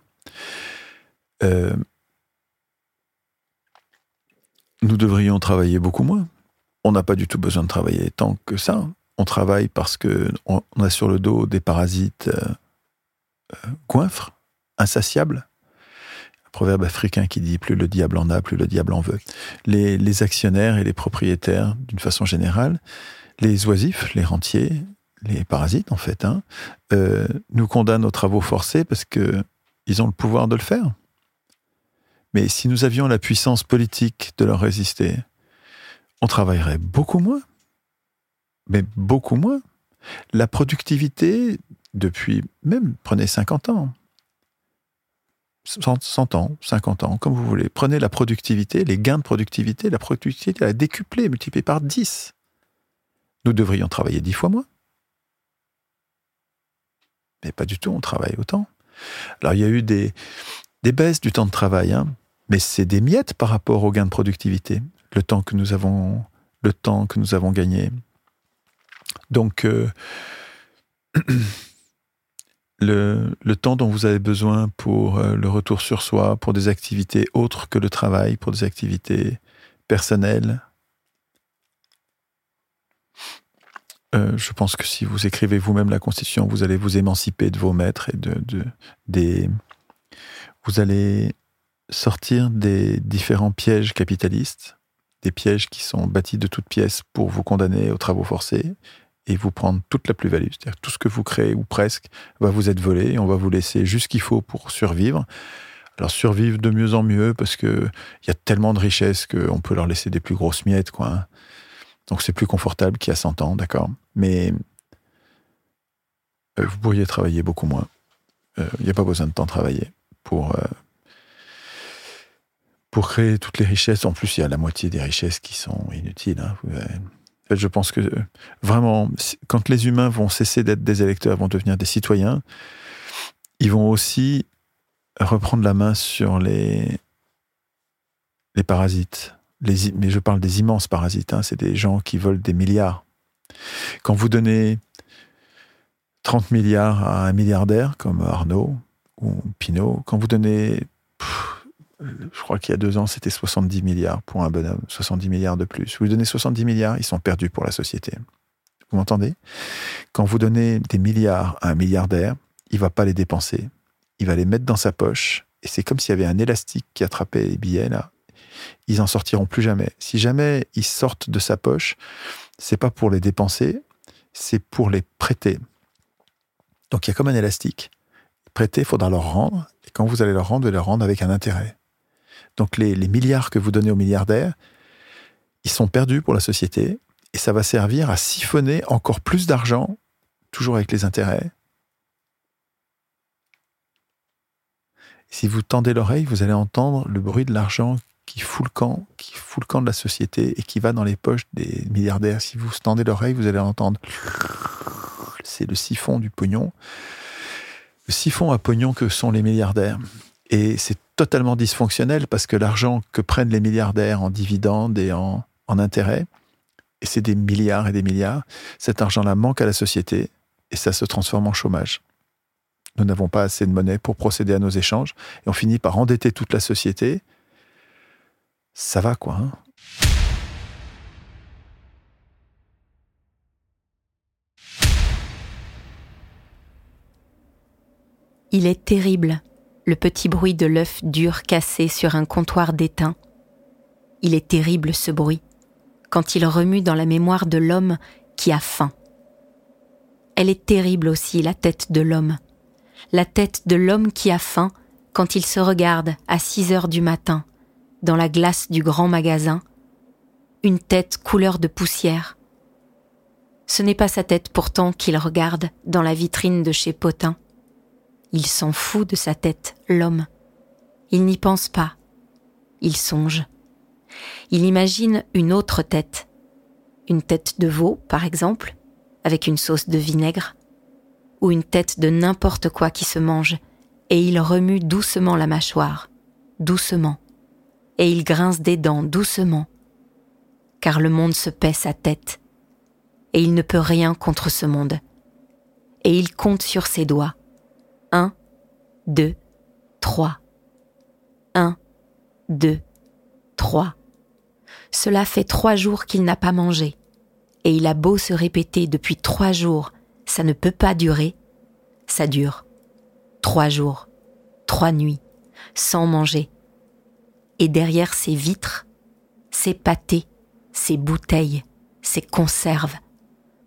Euh, nous devrions travailler beaucoup moins. On n'a pas du tout besoin de travailler tant que ça on travaille parce que on, a sur le dos des parasites euh, euh, goinfres, insatiables. Un proverbe africain qui dit plus le diable en a, plus le diable en veut. Les, actionnaires et les propriétaires, d'une façon générale, les oisifs, les rentiers, les parasites en fait, hein, euh, nous condamnent aux travaux forcés parce que ils ont le pouvoir de le faire. Mais si nous avions la puissance politique de leur résister, on travaillerait beaucoup moins mais beaucoup moins. La productivité, depuis même, prenez 50 ans, 100, ans, 50 ans, comme vous voulez. Prenez la productivité, les gains de productivité, la productivité a décuplé, multiplié par 10. Nous devrions travailler 10 fois moins. Mais pas du tout, on travaille autant. Alors il y a eu des, des baisses du temps de travail, hein, mais c'est des miettes par rapport aux gains de productivité. Le temps que nous avons, le temps que nous avons gagné, donc, euh, le, temps dont vous avez besoin pour euh, le retour sur soi, pour des activités autres que le travail, pour des activités personnelles, euh, je pense que si vous écrivez vous-même la Constitution, vous allez vous émanciper de vos maîtres et de, de, des. Vous allez sortir des différents pièges capitalistes, des pièges qui sont bâtis de toutes pièces pour vous condamner aux travaux forcés, et vous prendre toute la plus-value. C'est-à-dire tout ce que vous créez, ou presque, va vous être volé, et on va vous laisser juste ce qu'il faut pour survivre. Alors survivre de mieux en mieux, parce qu'il y a tellement de richesses qu'on peut leur laisser des plus grosses miettes, quoi. Hein. Donc c'est plus confortable qu'il y a 100 ans, d'accord Mais euh, vous pourriez travailler beaucoup moins. Euh, il n'y a pas besoin de temps travailler pour, euh, pour créer toutes les richesses. En plus, il y a la moitié des richesses qui sont inutiles. Hein je pense que vraiment, quand les humains vont cesser d'être des électeurs, vont devenir des citoyens, ils vont aussi reprendre la main sur les, les parasites. Mais je parle des immenses parasites, hein, c'est des gens qui volent des milliards. Quand vous donnez 30 milliards à un milliardaire comme Arnaud ou Pinault, quand vous donnez je crois qu'il y a deux ans, c'était 70 milliards pour un bonhomme, 70 milliards de plus. Vous lui donnez 70 milliards, ils sont perdus pour la société. Vous m'entendez? Quand vous donnez des milliards à un milliardaire, il va pas les dépenser. Il va les mettre dans sa poche. Et c'est comme s'il y avait un élastique qui attrapait les billets là. Ils en sortiront plus jamais. Si jamais ils sortent de sa poche, c'est pas pour les dépenser, c'est pour les prêter. Donc il y a comme un élastique. Prêter, il faudra leur rendre. Et quand vous allez leur rendre, vous allez leur rendre avec un intérêt. Donc les, milliards que vous donnez aux milliardaires, ils sont perdus pour la société et ça va servir à siphonner encore plus d'argent, toujours avec les intérêts. si vous tendez l'oreille, vous allez entendre le bruit de l'argent qui fout le camp, qui fout le camp de la société et qui va dans les poches des milliardaires. Si vous tendez l'oreille, vous allez entendre. C'est le siphon du pognon. Le siphon à pognon que sont les milliardaires. Et c'est totalement dysfonctionnel parce que l'argent que prennent les milliardaires en dividendes et en, intérêts, et c'est des milliards et des milliards, cet argent-là manque à la société et ça se transforme en chômage. Nous n'avons pas assez de monnaie pour procéder à nos échanges et on finit par endetter toute la société. Ça va quoi. Hein Il est terrible, le petit bruit de l'œuf dur cassé sur un comptoir d'étain. Il est terrible ce bruit, quand il remue dans la mémoire de l'homme qui a faim. Elle est terrible aussi, la tête de l'homme. La tête de l'homme qui a faim quand il se regarde à 6 heures du matin, dans la glace du grand magasin, une tête couleur de poussière. Ce n'est pas sa tête pourtant qu'il regarde dans la vitrine de chez Potin. Il s'en fout de sa tête, l'homme. Il n'y pense pas. Il songe. Il imagine une autre tête. Une tête de veau, par exemple, avec une sauce de vinaigre, ou une tête de n'importe quoi qui se mange, et il remue doucement la mâchoire, doucement, et il grince des dents doucement, car le monde se paie sa tête, et il ne peut rien contre ce monde, et il compte sur ses doigts, un, deux, trois. Un, deux, trois. Cela fait trois jours qu'il n'a pas mangé. Et il a beau se répéter depuis trois jours, ça ne peut pas durer. Ça dure. Trois jours, trois nuits, sans manger. Et derrière ces vitres, ces pâtés, ces bouteilles, ces conserves,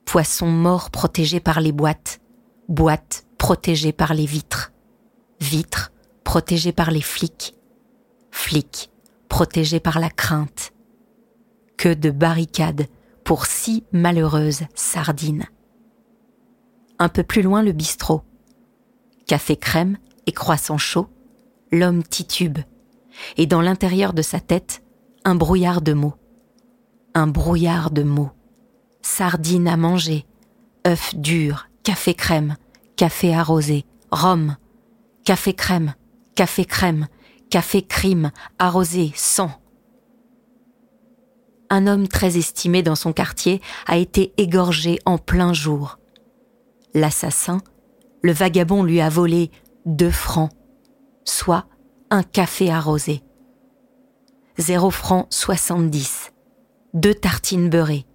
poissons morts protégés par les boîtes, boîtes protégés par les vitres, vitres protégés par les flics, flics protégés par la crainte. Que de barricades pour six malheureuses sardines. Un peu plus loin le bistrot. Café crème et croissant chaud, l'homme titube, et dans l'intérieur de sa tête, un brouillard de mots. Un brouillard de mots. Sardines à manger, œufs durs, café crème, café arrosé, rhum, café crème, café crème, café crime, arrosé, sang. Un homme très estimé dans son quartier a été égorgé en plein jour. L'assassin, le vagabond lui a volé deux francs, soit un café arrosé. Zéro franc soixante-dix, deux tartines beurrées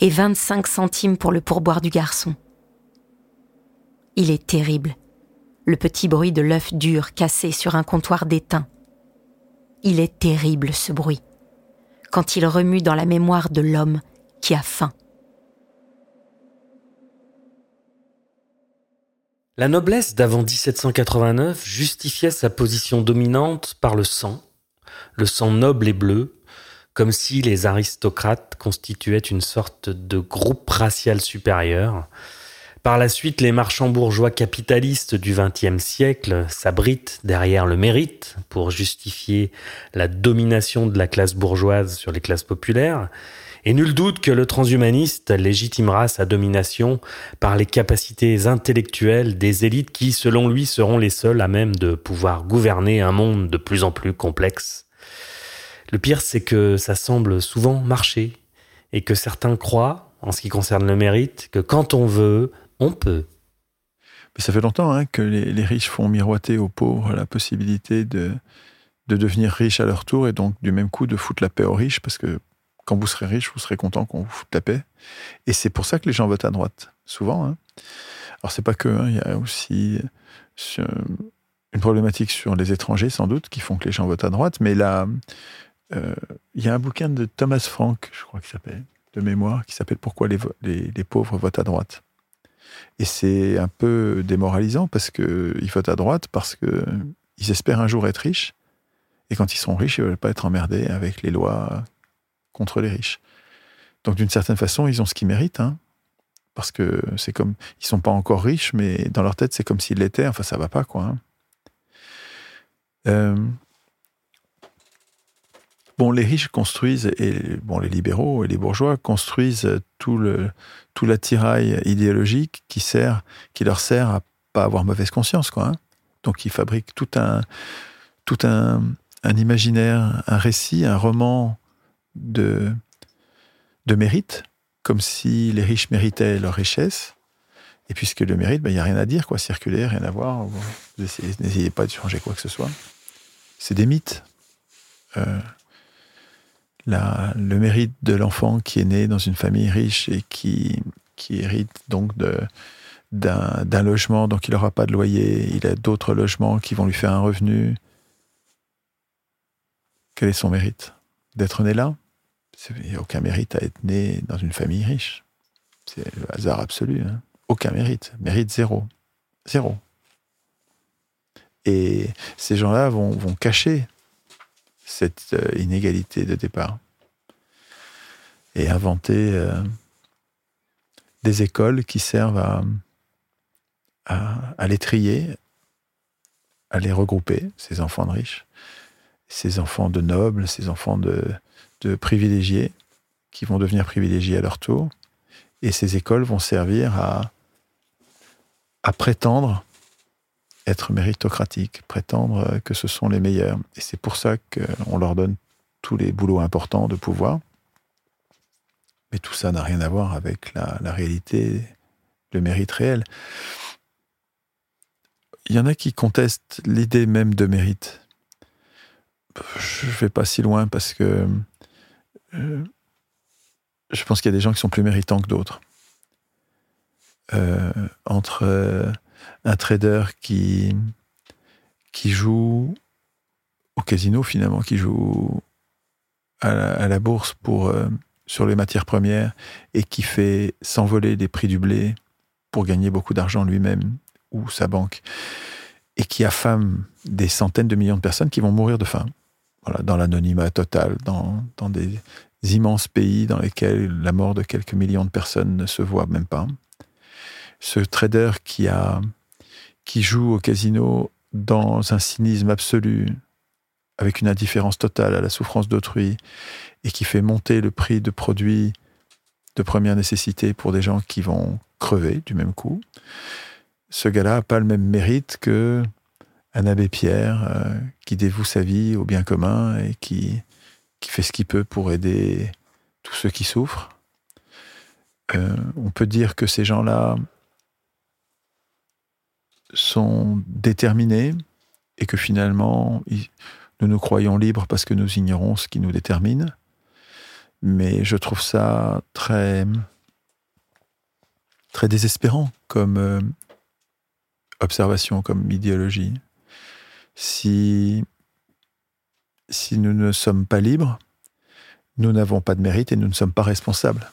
et vingt-cinq centimes pour le pourboire du garçon. Il est terrible. Le petit bruit de l'œuf dur cassé sur un comptoir d'étain. Il est terrible ce bruit, quand il remue dans la mémoire de l'homme qui a faim. La noblesse d'avant 1789 justifiait sa position dominante par le sang, le sang noble et bleu, comme si les aristocrates constituaient une sorte de groupe racial supérieur, par la suite, les marchands bourgeois capitalistes du XXe siècle s'abritent derrière le mérite pour justifier la domination de la classe bourgeoise sur les classes populaires. Et nul doute que le transhumaniste légitimera sa domination par les capacités intellectuelles des élites qui, selon lui, seront les seules à même de pouvoir gouverner un monde de plus en plus complexe. Le pire, c'est que ça semble souvent marcher et que certains croient, en ce qui concerne le mérite, que quand on veut, on peut. Mais ça fait longtemps hein, que les, riches font miroiter aux pauvres la possibilité de, de devenir riches à leur tour et donc du même coup de foutre la paix aux riches parce que quand vous serez riche, vous serez content qu'on vous foute la paix. Et c'est pour ça que les gens votent à droite, souvent. Hein. Alors c'est pas que, hein, il y a aussi une problématique sur les étrangers sans doute qui font que les gens votent à droite, mais là, euh, il y a un bouquin de Thomas Frank, je crois qu'il s'appelle, de mémoire, qui s'appelle Pourquoi les, les pauvres votent à droite. Et c'est un peu démoralisant parce qu'ils votent à droite parce qu'ils espèrent un jour être riches. Et quand ils seront riches, ils ne veulent pas être emmerdés avec les lois contre les riches. Donc d'une certaine façon, ils ont ce qu'ils méritent. Hein, parce que c'est comme. Ils sont pas encore riches, mais dans leur tête, c'est comme s'ils l'étaient. Enfin, ça va pas, quoi. Hein. Euh, Bon, les riches construisent, et bon, les libéraux et les bourgeois construisent tout le tout l'attirail idéologique qui sert, qui leur sert à pas avoir mauvaise conscience, quoi. Hein. Donc, ils fabriquent tout un tout un, un imaginaire, un récit, un roman de de mérite, comme si les riches méritaient leur richesse. Et puisque le mérite, ben, il n'y a rien à dire, quoi. Circuler, rien à voir. Vous N'essayez pas de changer quoi que ce soit. C'est des mythes. Euh, le mérite de l'enfant qui est né dans une famille riche et qui, hérite donc d'un, logement, donc il n'aura pas de loyer, il a d'autres logements qui vont lui faire un revenu. Quel est son mérite D'être né là? Il n'y a aucun mérite à être né dans une famille riche. C'est le hasard absolu. Hein. Aucun mérite. Mérite zéro. Zéro. Et ces gens-là vont cacher cette euh, inégalité de départ et inventer euh, des écoles qui servent à, à, les trier, à les regrouper, ces enfants de riches, ces enfants de nobles, ces enfants de, de privilégiés, qui vont devenir privilégiés à leur tour. Et ces écoles vont servir à, à prétendre être méritocratiques, prétendre que ce sont les meilleurs. Et c'est pour ça qu'on leur donne tous les boulots importants de pouvoir. Mais tout ça n'a rien à voir avec la, réalité, le mérite réel. Il y en a qui contestent l'idée même de mérite. Je ne vais pas si loin parce que euh, je pense qu'il y a des gens qui sont plus méritants que d'autres. Euh, entre un trader qui, joue au casino finalement, qui joue à la, bourse pour, sur les matières premières et qui fait s'envoler les prix du blé pour gagner beaucoup d'argent lui-même ou sa banque, et qui affame des centaines de millions de personnes qui vont mourir de faim. Dans l'anonymat total, dans, dans des immenses pays dans lesquels la mort de quelques millions de personnes ne se voit même pas. Ce trader qui, a, qui joue au casino dans un cynisme absolu, avec une indifférence totale à la souffrance d'autrui, et qui fait monter le prix de produits de première nécessité pour des gens qui vont crever du même coup ce gars-là n'a pas le même mérite que un abbé Pierre euh, qui dévoue sa vie au bien commun et qui, qui fait ce qu'il peut pour aider tous ceux qui souffrent. Euh, on peut dire que ces gens-là sont déterminés et que finalement, nous nous croyons libres parce que nous ignorons ce qui nous détermine. Mais je trouve ça très, désespérant comme, euh, observation, comme idéologie. Si nous ne sommes pas libres, nous n'avons pas de mérite et nous ne sommes pas responsables.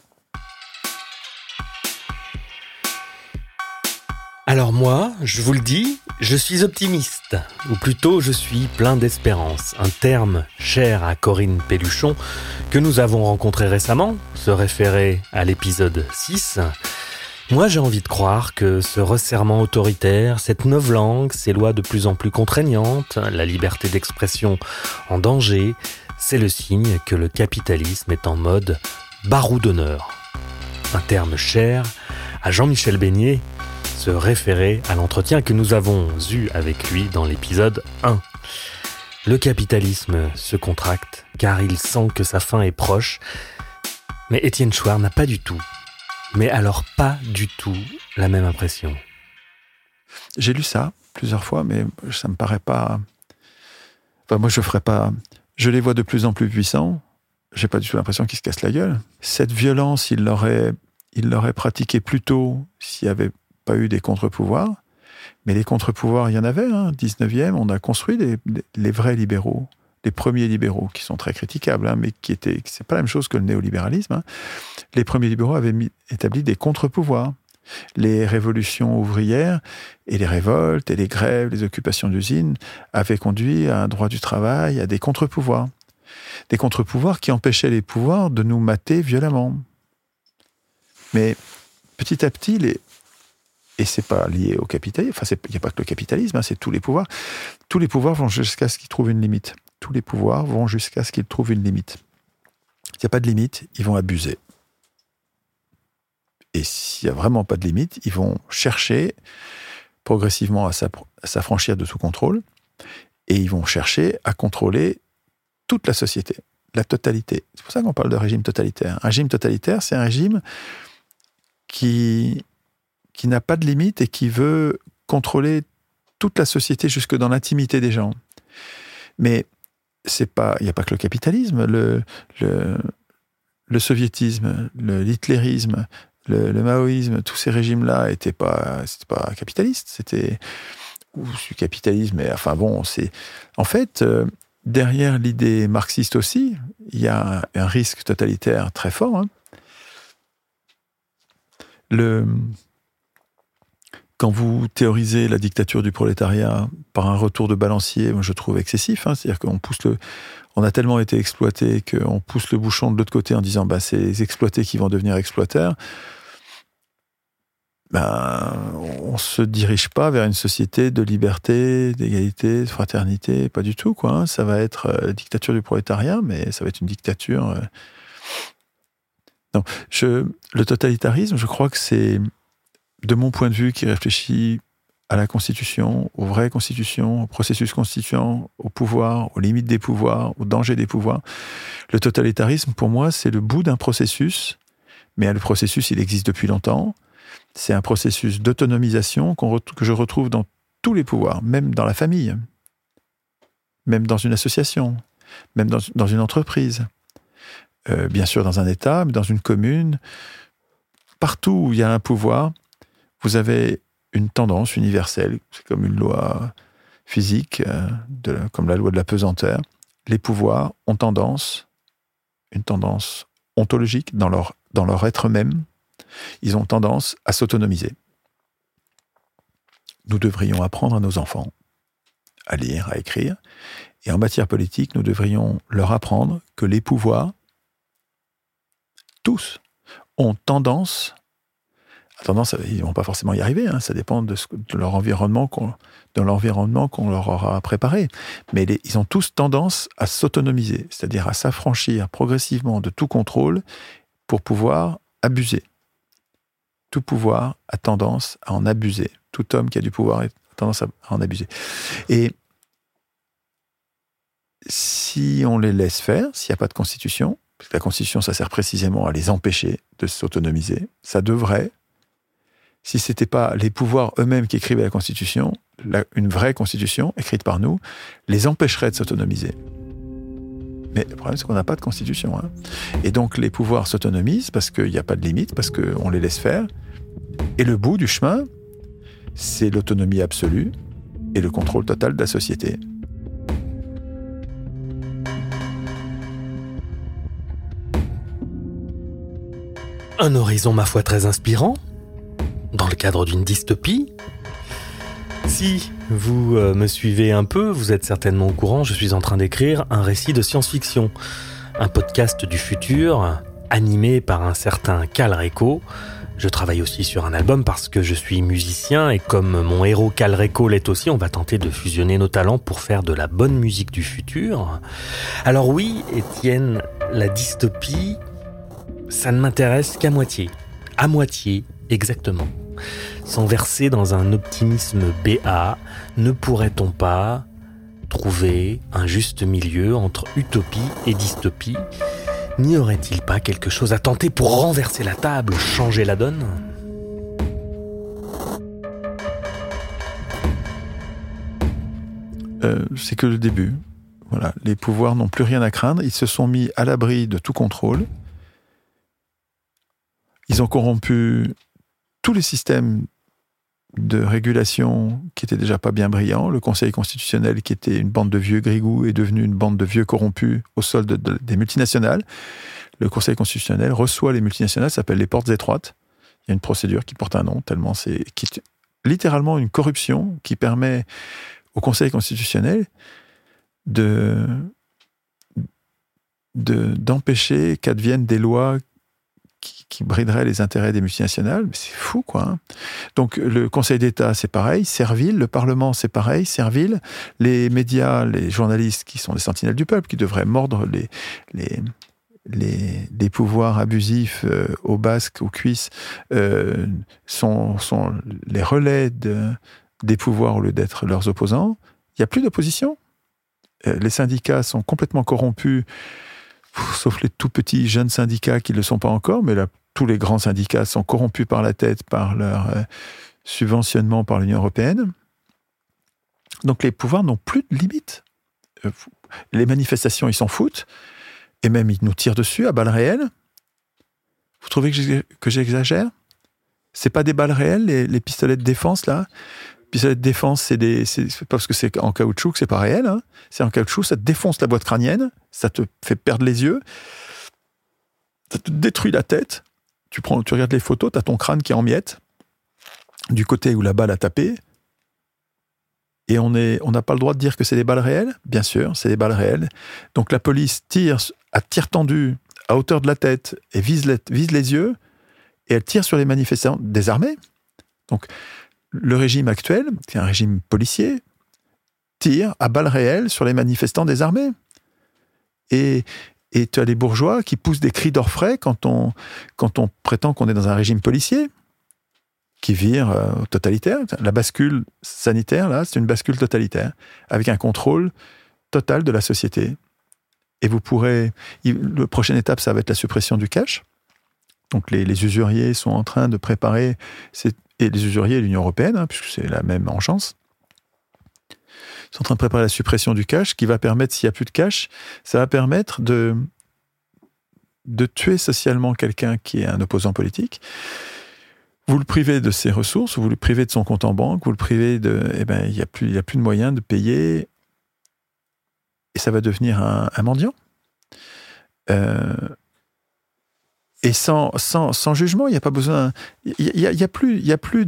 Moi, je vous le dis, je suis optimiste, ou plutôt je suis plein d'espérance, un terme cher à Corinne Pelluchon que nous avons rencontré récemment, se référait à l'épisode 6, moi, j'ai envie de croire que ce resserrement autoritaire, cette novlangue, ces lois de plus en plus contraignantes, la liberté d'expression en danger, c'est le signe que le capitalisme est en mode barou d'honneur. Un terme cher à Jean-Michel Beignet, se référer à l'entretien que nous avons eu avec lui dans l'épisode 1. Le capitalisme se contracte car il sent que sa fin est proche, mais Étienne Chouard n'a pas du tout mais alors pas du tout la même impression. J'ai lu ça plusieurs fois, mais ça me paraît pas. Enfin, moi, je ferais pas. Je les vois de plus en plus puissants. J'ai pas du tout l'impression qu'ils se cassent la gueule. Cette violence, il l'aurait, il l'aurait pratiquée plus tôt s'il n'y avait pas eu des contre-pouvoirs. Mais les contre-pouvoirs, il y en avait. Hein. 19e, on a construit les vrais libéraux les premiers libéraux, qui sont très critiquables, hein, mais qui étaient, c'est pas la même chose que le néolibéralisme. Hein. Les premiers libéraux avaient établi des contre-pouvoirs. Les révolutions ouvrières et les révoltes et les grèves, les occupations d'usines avaient conduit à un droit du travail, à des contre-pouvoirs. Des contre-pouvoirs qui empêchaient les pouvoirs de nous mater violemment. Mais petit à petit, les, et c'est pas lié au capitalisme, enfin, il n'y a pas que le capitalisme, hein, c'est tous les pouvoirs. Tous les pouvoirs vont jusqu'à ce qu'ils trouvent une limite tous les pouvoirs vont jusqu'à ce qu'ils trouvent une limite. S'il n'y a pas de limite, ils vont abuser. Et s'il n'y a vraiment pas de limite, ils vont chercher progressivement à s'affranchir de tout contrôle et ils vont chercher à contrôler toute la société, la totalité. C'est pour ça qu'on parle de régime totalitaire. Un régime totalitaire, c'est un régime qui qui n'a pas de limite et qui veut contrôler toute la société jusque dans l'intimité des gens. Mais c'est pas, il n'y a pas que le capitalisme, le, le, soviétisme, le hitlérisme, le, maoïsme, tous ces régimes-là étaient pas, pas capitaliste, c'était ou du capitalisme. Mais enfin bon, c'est en fait euh, derrière l'idée marxiste aussi, il y a un, un risque totalitaire très fort. Hein. Le quand vous théorisez la dictature du prolétariat par un retour de balancier, moi je trouve excessif. Hein, C'est-à-dire qu'on pousse le, on a tellement été exploité qu'on pousse le bouchon de l'autre côté en disant bah c'est les exploités qui vont devenir exploiteurs. Ben, on se dirige pas vers une société de liberté, d'égalité, de fraternité, pas du tout quoi. Hein. Ça va être la euh, dictature du prolétariat, mais ça va être une dictature. Euh... Je, le totalitarisme, je crois que c'est de mon point de vue, qui réfléchit à la Constitution, aux vraies constitutions, au processus constituant, au pouvoir, aux limites des pouvoirs, aux dangers des pouvoirs. Le totalitarisme, pour moi, c'est le bout d'un processus, mais le processus, il existe depuis longtemps. C'est un processus d'autonomisation que je retrouve dans tous les pouvoirs, même dans la famille, même dans une association, même dans, une entreprise, euh, bien sûr dans un État, mais dans une commune. Partout où il y a un pouvoir, vous avez une tendance universelle, c'est comme une loi physique, euh, comme la loi de la pesanteur. Les pouvoirs ont tendance, une tendance ontologique dans leur, dans leur être même, ils ont tendance à s'autonomiser. Nous devrions apprendre à nos enfants à lire, à écrire, et en matière politique, nous devrions leur apprendre que les pouvoirs, tous, ont tendance tendance, ils vont pas forcément y arriver. Hein. ça dépend de, leur environnement qu'on, l'environnement qu'on leur aura préparé. Mais ils ont tous tendance à s'autonomiser, c'est-à-dire à s'affranchir progressivement de tout contrôle pour pouvoir abuser. Tout pouvoir a tendance à en abuser. Tout homme qui a du pouvoir a tendance à en abuser. Et si on les laisse faire, s'il n'y a pas de constitution, parce que la constitution, ça sert précisément à les empêcher de s'autonomiser, ça devrait si ce n'était pas les pouvoirs eux-mêmes qui écrivaient la Constitution, une vraie Constitution écrite par nous, les empêcherait de s'autonomiser. Mais le problème, c'est qu'on n'a pas de Constitution. Hein. Et donc les pouvoirs s'autonomisent parce qu'il n'y a pas de limite, parce qu'on les laisse faire. Et le bout du chemin, c'est l'autonomie absolue et le contrôle total de la société. Un horizon, ma foi, très inspirant, dans le cadre d'une dystopie. Si vous euh, me suivez un peu, vous êtes certainement au courant, je suis en train d'écrire un récit de science-fiction, un podcast du futur, animé par un certain Cal Reco. Je travaille aussi sur un album parce que je suis musicien et comme mon héros Cal Reco l'est aussi, on va tenter de fusionner nos talents pour faire de la bonne musique du futur. Alors oui, Étienne, la dystopie, ça ne m'intéresse qu'à moitié. À moitié, exactement. Sans verser dans un optimisme BA, ne pourrait-on pas trouver un juste milieu entre utopie et dystopie? N'y aurait-il pas quelque chose à tenter pour renverser la table, changer la donne? Euh, C'est que le début. Voilà, les pouvoirs n'ont plus rien à craindre. Ils se sont mis à l'abri de tout contrôle. Ils ont corrompu tous les systèmes de régulation qui étaient déjà pas bien brillants, le Conseil constitutionnel qui était une bande de vieux grigous est devenu une bande de vieux corrompus au sol des multinationales. Le Conseil constitutionnel reçoit les multinationales, ça s'appelle les portes étroites. Il y a une procédure qui porte un nom, tellement c'est littéralement une corruption qui permet au Conseil constitutionnel de d'empêcher qu'adviennent des lois qui, briderait les intérêts des multinationales. C'est fou, quoi. Hein. Donc le Conseil d'État, c'est pareil. Servile, le Parlement, c'est pareil. Servile. Les médias, les journalistes qui sont les sentinelles du peuple, qui devraient mordre les, les, les, pouvoirs abusifs euh, aux basques, aux cuisses, euh, sont, sont les relais de, des pouvoirs au lieu d'être leurs opposants. Il n'y a plus d'opposition. Euh, les syndicats sont complètement corrompus sauf les tout petits jeunes syndicats qui ne le sont pas encore, mais la tous les grands syndicats sont corrompus par la tête par leur euh, subventionnement par l'Union européenne. Donc les pouvoirs n'ont plus de limites. Euh, les manifestations, ils s'en foutent, et même ils nous tirent dessus à balles réelles. Vous trouvez que j'exagère? C'est pas des balles réelles, les, pistolets de défense, là? Pistolets de défense, c'est des, pas parce que c'est en caoutchouc que c'est pas réel. Hein. C'est en caoutchouc, ça te défonce la boîte crânienne, ça te fait perdre les yeux, ça te détruit la tête. Tu prends, tu regardes les photos, tu as ton crâne qui est en miettes du côté où la balle a tapé. Et on on n'a pas le droit de dire que c'est des balles réelles? Bien sûr, c'est des balles réelles. Donc la police tire à tir tendu à hauteur de la tête et vise les, vise les yeux et elle tire sur les manifestants désarmés. Donc le régime actuel, qui est un régime policier, tire à balles réelles sur les manifestants désarmés. Et, et tu as les bourgeois qui poussent des cris d'orfraie quand on, quand on prétend qu'on est dans un régime policier qui vire euh, totalitaire. La bascule sanitaire, là, c'est une bascule totalitaire, avec un contrôle total de la société. Et vous pourrez. Le prochaine étape, ça va être la suppression du cash. Donc les, usuriers sont en train de préparer, et les usuriers l'Union européenne, hein, puisque c'est la même enchance, sont en train de préparer la suppression du cash, qui va permettre, s'il n'y a plus de cash, ça va permettre de, de tuer socialement quelqu'un qui est un opposant politique. Vous le privez de ses ressources, vous le privez de son compte en banque, vous le privez de. Eh ben, il n'y a, plus, a plus de moyens de payer. Et ça va devenir un, mendiant. Euh, et sans, sans, sans, jugement, il n'y a pas besoin. Il n'y a, y a, plus, a plus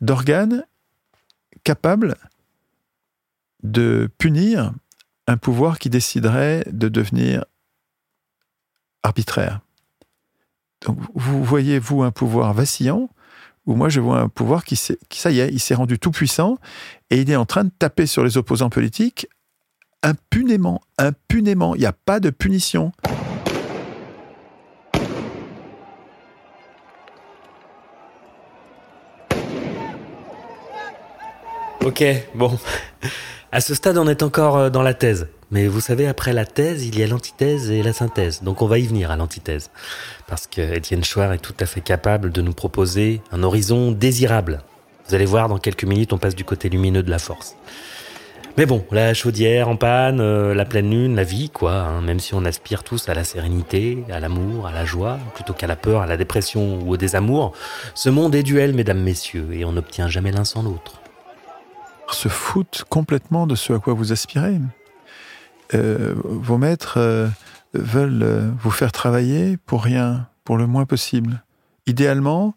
d'organes capables de punir un pouvoir qui déciderait de devenir arbitraire. Vous voyez, vous, un pouvoir vacillant, ou moi, je vois un pouvoir qui, qui ça y est, il s'est rendu tout puissant, et il est en train de taper sur les opposants politiques impunément, impunément. Il n'y a pas de punition. Ok, bon. À ce stade, on est encore euh, dans la thèse. Mais vous savez, après la thèse, il y a l'antithèse et la synthèse. Donc on va y venir à l'antithèse. Parce que Étienne Chouard est tout à fait capable de nous proposer un horizon désirable. Vous allez voir, dans quelques minutes, on passe du côté lumineux de la force. Mais bon, la chaudière en panne, euh, la pleine lune, la vie, quoi. Hein, même si on aspire tous à la sérénité, à l'amour, à la joie, plutôt qu'à la peur, à la dépression ou au désamour, ce monde est duel, mesdames, messieurs, et on n'obtient jamais l'un sans l'autre. Se foutent complètement de ce à quoi vous aspirez. Euh, vos maîtres euh, veulent euh, vous faire travailler pour rien, pour le moins possible. Idéalement,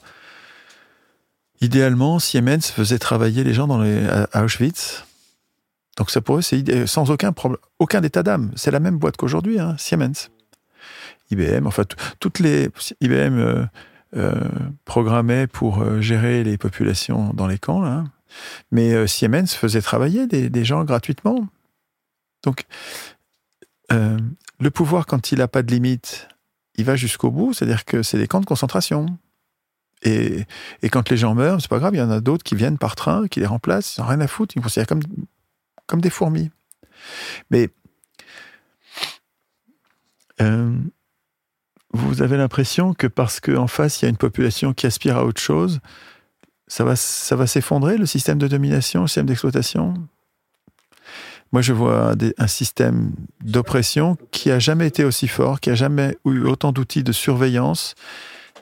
idéalement, Siemens faisait travailler les gens dans à Auschwitz. Donc ça pour eux, c'est sans aucun problème, aucun état d'âme. C'est la même boîte qu'aujourd'hui, hein, Siemens. IBM, enfin, toutes les. IBM programmait pour gérer les populations dans les camps, là. Mais Siemens faisait travailler des gens gratuitement. Donc, euh, le pouvoir, quand il n'a pas de limite, il va jusqu'au bout, c'est-à-dire que c'est des camps de concentration. Et, quand les gens meurent, c'est pas grave, il y en a d'autres qui viennent par train, qui les remplacent, ils n'ont rien à foutre, ils nous considèrent comme, comme des fourmis. Mais euh, vous avez l'impression que parce qu'en face, il y a une population qui aspire à autre chose, ça va, ça va s'effondrer, le système de domination, le système d'exploitation? Moi, je vois un système d'oppression qui a jamais été aussi fort, qui a jamais eu autant d'outils de surveillance,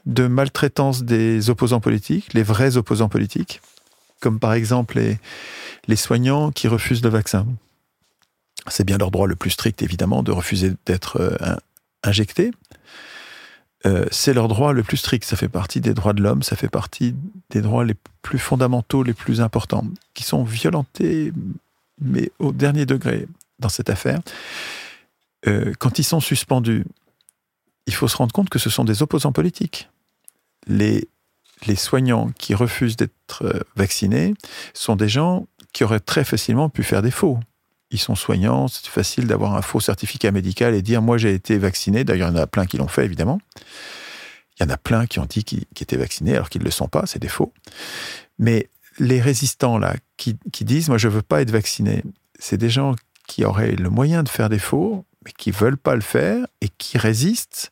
de maltraitance des opposants politiques, les vrais opposants politiques, comme par exemple les, les soignants qui refusent le vaccin. C'est bien leur droit le plus strict, évidemment, de refuser d'être euh, injecté. Euh, c'est leur droit le plus strict. Ça fait partie des droits de l'homme, ça fait partie des droits les plus fondamentaux, les plus importants, qui sont violentés mais au dernier degré dans cette affaire. Euh, quand ils sont suspendus, il faut se rendre compte que ce sont des opposants politiques. Les, les soignants qui refusent d'être euh, vaccinés sont des gens qui auraient très facilement pu faire des faux. Ils sont soignants, c'est facile d'avoir un faux certificat médical et dire moi j'ai été vacciné. D'ailleurs, il y en a plein qui l'ont fait, évidemment. Il y en a plein qui ont dit qu'ils étaient vaccinés alors qu'ils ne le sont pas, c'est des faux. Mais les résistants là qui, disent moi je veux pas être vacciné, c'est des gens qui auraient le moyen de faire des faux, mais qui veulent pas le faire et qui résistent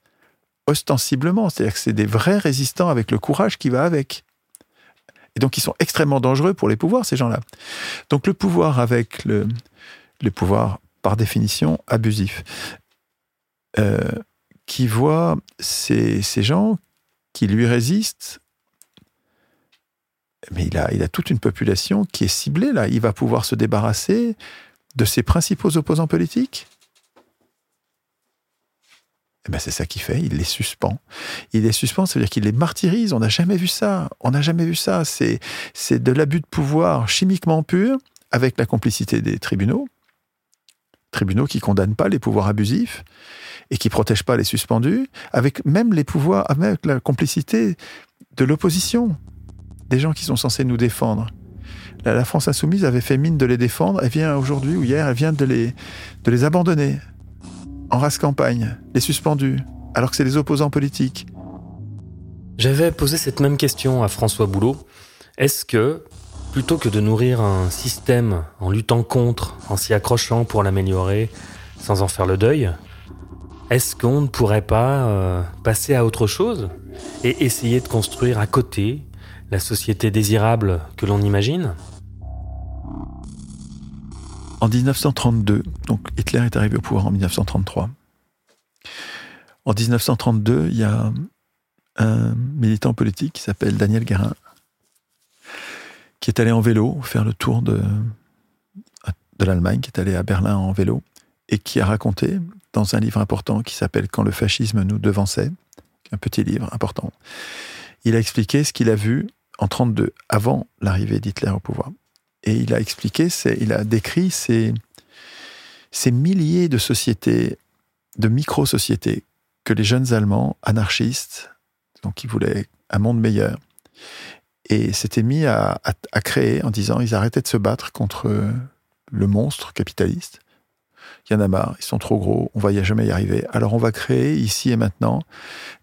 ostensiblement, c'est-à-dire que c'est des vrais résistants avec le courage qui va avec. Et donc ils sont extrêmement dangereux pour les pouvoirs, ces gens-là. Donc le pouvoir avec le, le pouvoir, par définition, abusif, euh, qui voit ces, gens qui lui résistent mais il a, toute une population qui est ciblée là. Il va pouvoir se débarrasser de ses principaux opposants politiques? Eh ben c'est ça qu'il fait, il les suspend. Il les suspend, ça veut dire qu'il les martyrise. On n'a jamais vu ça. On n'a jamais vu ça. C'est de l'abus de pouvoir chimiquement pur avec la complicité des tribunaux. Tribunaux qui condamnent pas les pouvoirs abusifs et qui protègent pas les suspendus, avec même les pouvoirs, avec la complicité de l'opposition des gens qui sont censés nous défendre. La, France insoumise avait fait mine de les défendre, elle vient aujourd'hui ou hier, elle vient de les, de les abandonner en race campagne, les suspendus, alors que c'est les opposants politiques. J'avais posé cette même question à François Boulot. Est-ce que, plutôt que de nourrir un système en luttant contre, en s'y accrochant pour l'améliorer, sans en faire le deuil, est-ce qu'on ne pourrait pas euh, passer à autre chose et essayer de construire à côté la société désirable que l'on imagine? En 1932, donc Hitler est arrivé au pouvoir en 1933. En 1932, il y a un militant politique qui s'appelle Daniel Guérin, qui est allé en vélo faire le tour de, de l'Allemagne, qui est allé à Berlin en vélo, et qui a raconté dans un livre important qui s'appelle Quand le fascisme nous devançait, un petit livre important, il a expliqué ce qu'il a vu en 32, avant l'arrivée d'Hitler au pouvoir. Et il a expliqué, il a décrit ces, ces milliers de sociétés, de micro-sociétés que les jeunes Allemands, anarchistes, donc qui voulaient un monde meilleur, et s'étaient mis à, créer en disant ils arrêtaient de se battre contre le monstre capitaliste. Il y en a marre, ils sont trop gros, on va y jamais y arriver. Alors on va créer ici et maintenant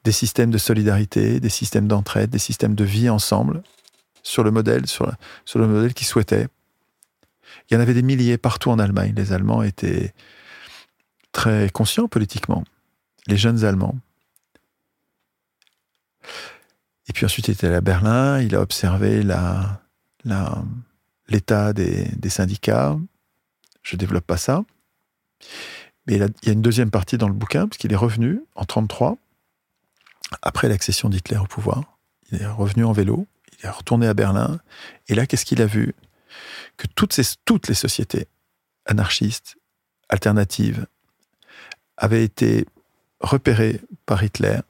des systèmes de solidarité, des systèmes d'entraide, des systèmes de vie ensemble sur le modèle, sur le modèle qu'ils souhaitaient. Il y en avait des milliers partout en Allemagne. Les Allemands étaient très conscients politiquement. Les jeunes Allemands. Et puis ensuite, il était à Berlin. Il a observé l'état des, syndicats. Je développe pas ça. Mais il, y a une deuxième partie dans le bouquin, parce qu'il est revenu en 1933, après l'accession d'Hitler au pouvoir. Il est revenu en vélo, il est retourné à Berlin, et là, qu'est-ce qu'il a vu? Que toutes les sociétés anarchistes, alternatives, avaient été repérées par Hitler.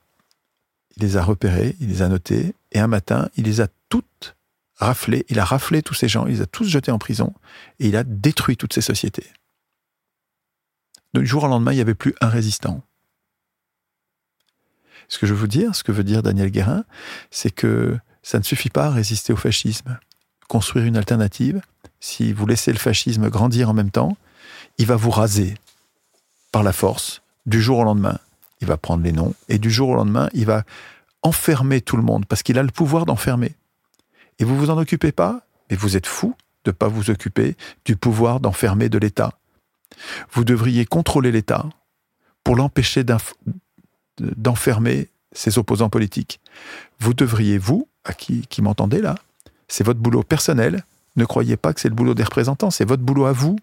Il les a repérées, il les a notées, et un matin, il les a toutes raflées. Il a raflé tous ces gens, il les a tous jetés en prison, et il a détruit toutes ces sociétés. Du jour au lendemain, il n'y avait plus un résistant. Ce que je veux vous dire, ce que veut dire Daniel Guérin, c'est que ça ne suffit pas à résister au fascisme. Construire une alternative, si vous laissez le fascisme grandir en même temps, il va vous raser par la force du jour au lendemain. Il va prendre les noms et du jour au lendemain, il va enfermer tout le monde parce qu'il a le pouvoir d'enfermer. Et vous vous en occupez pas, mais vous êtes fou de ne pas vous occuper du pouvoir d'enfermer de l'État. Vous devriez contrôler l'État pour l'empêcher d'enfermer ses opposants politiques. Vous devriez, vous, à qui m'entendez là, c'est votre boulot personnel. Ne croyez pas que c'est le boulot des représentants, c'est votre boulot à vous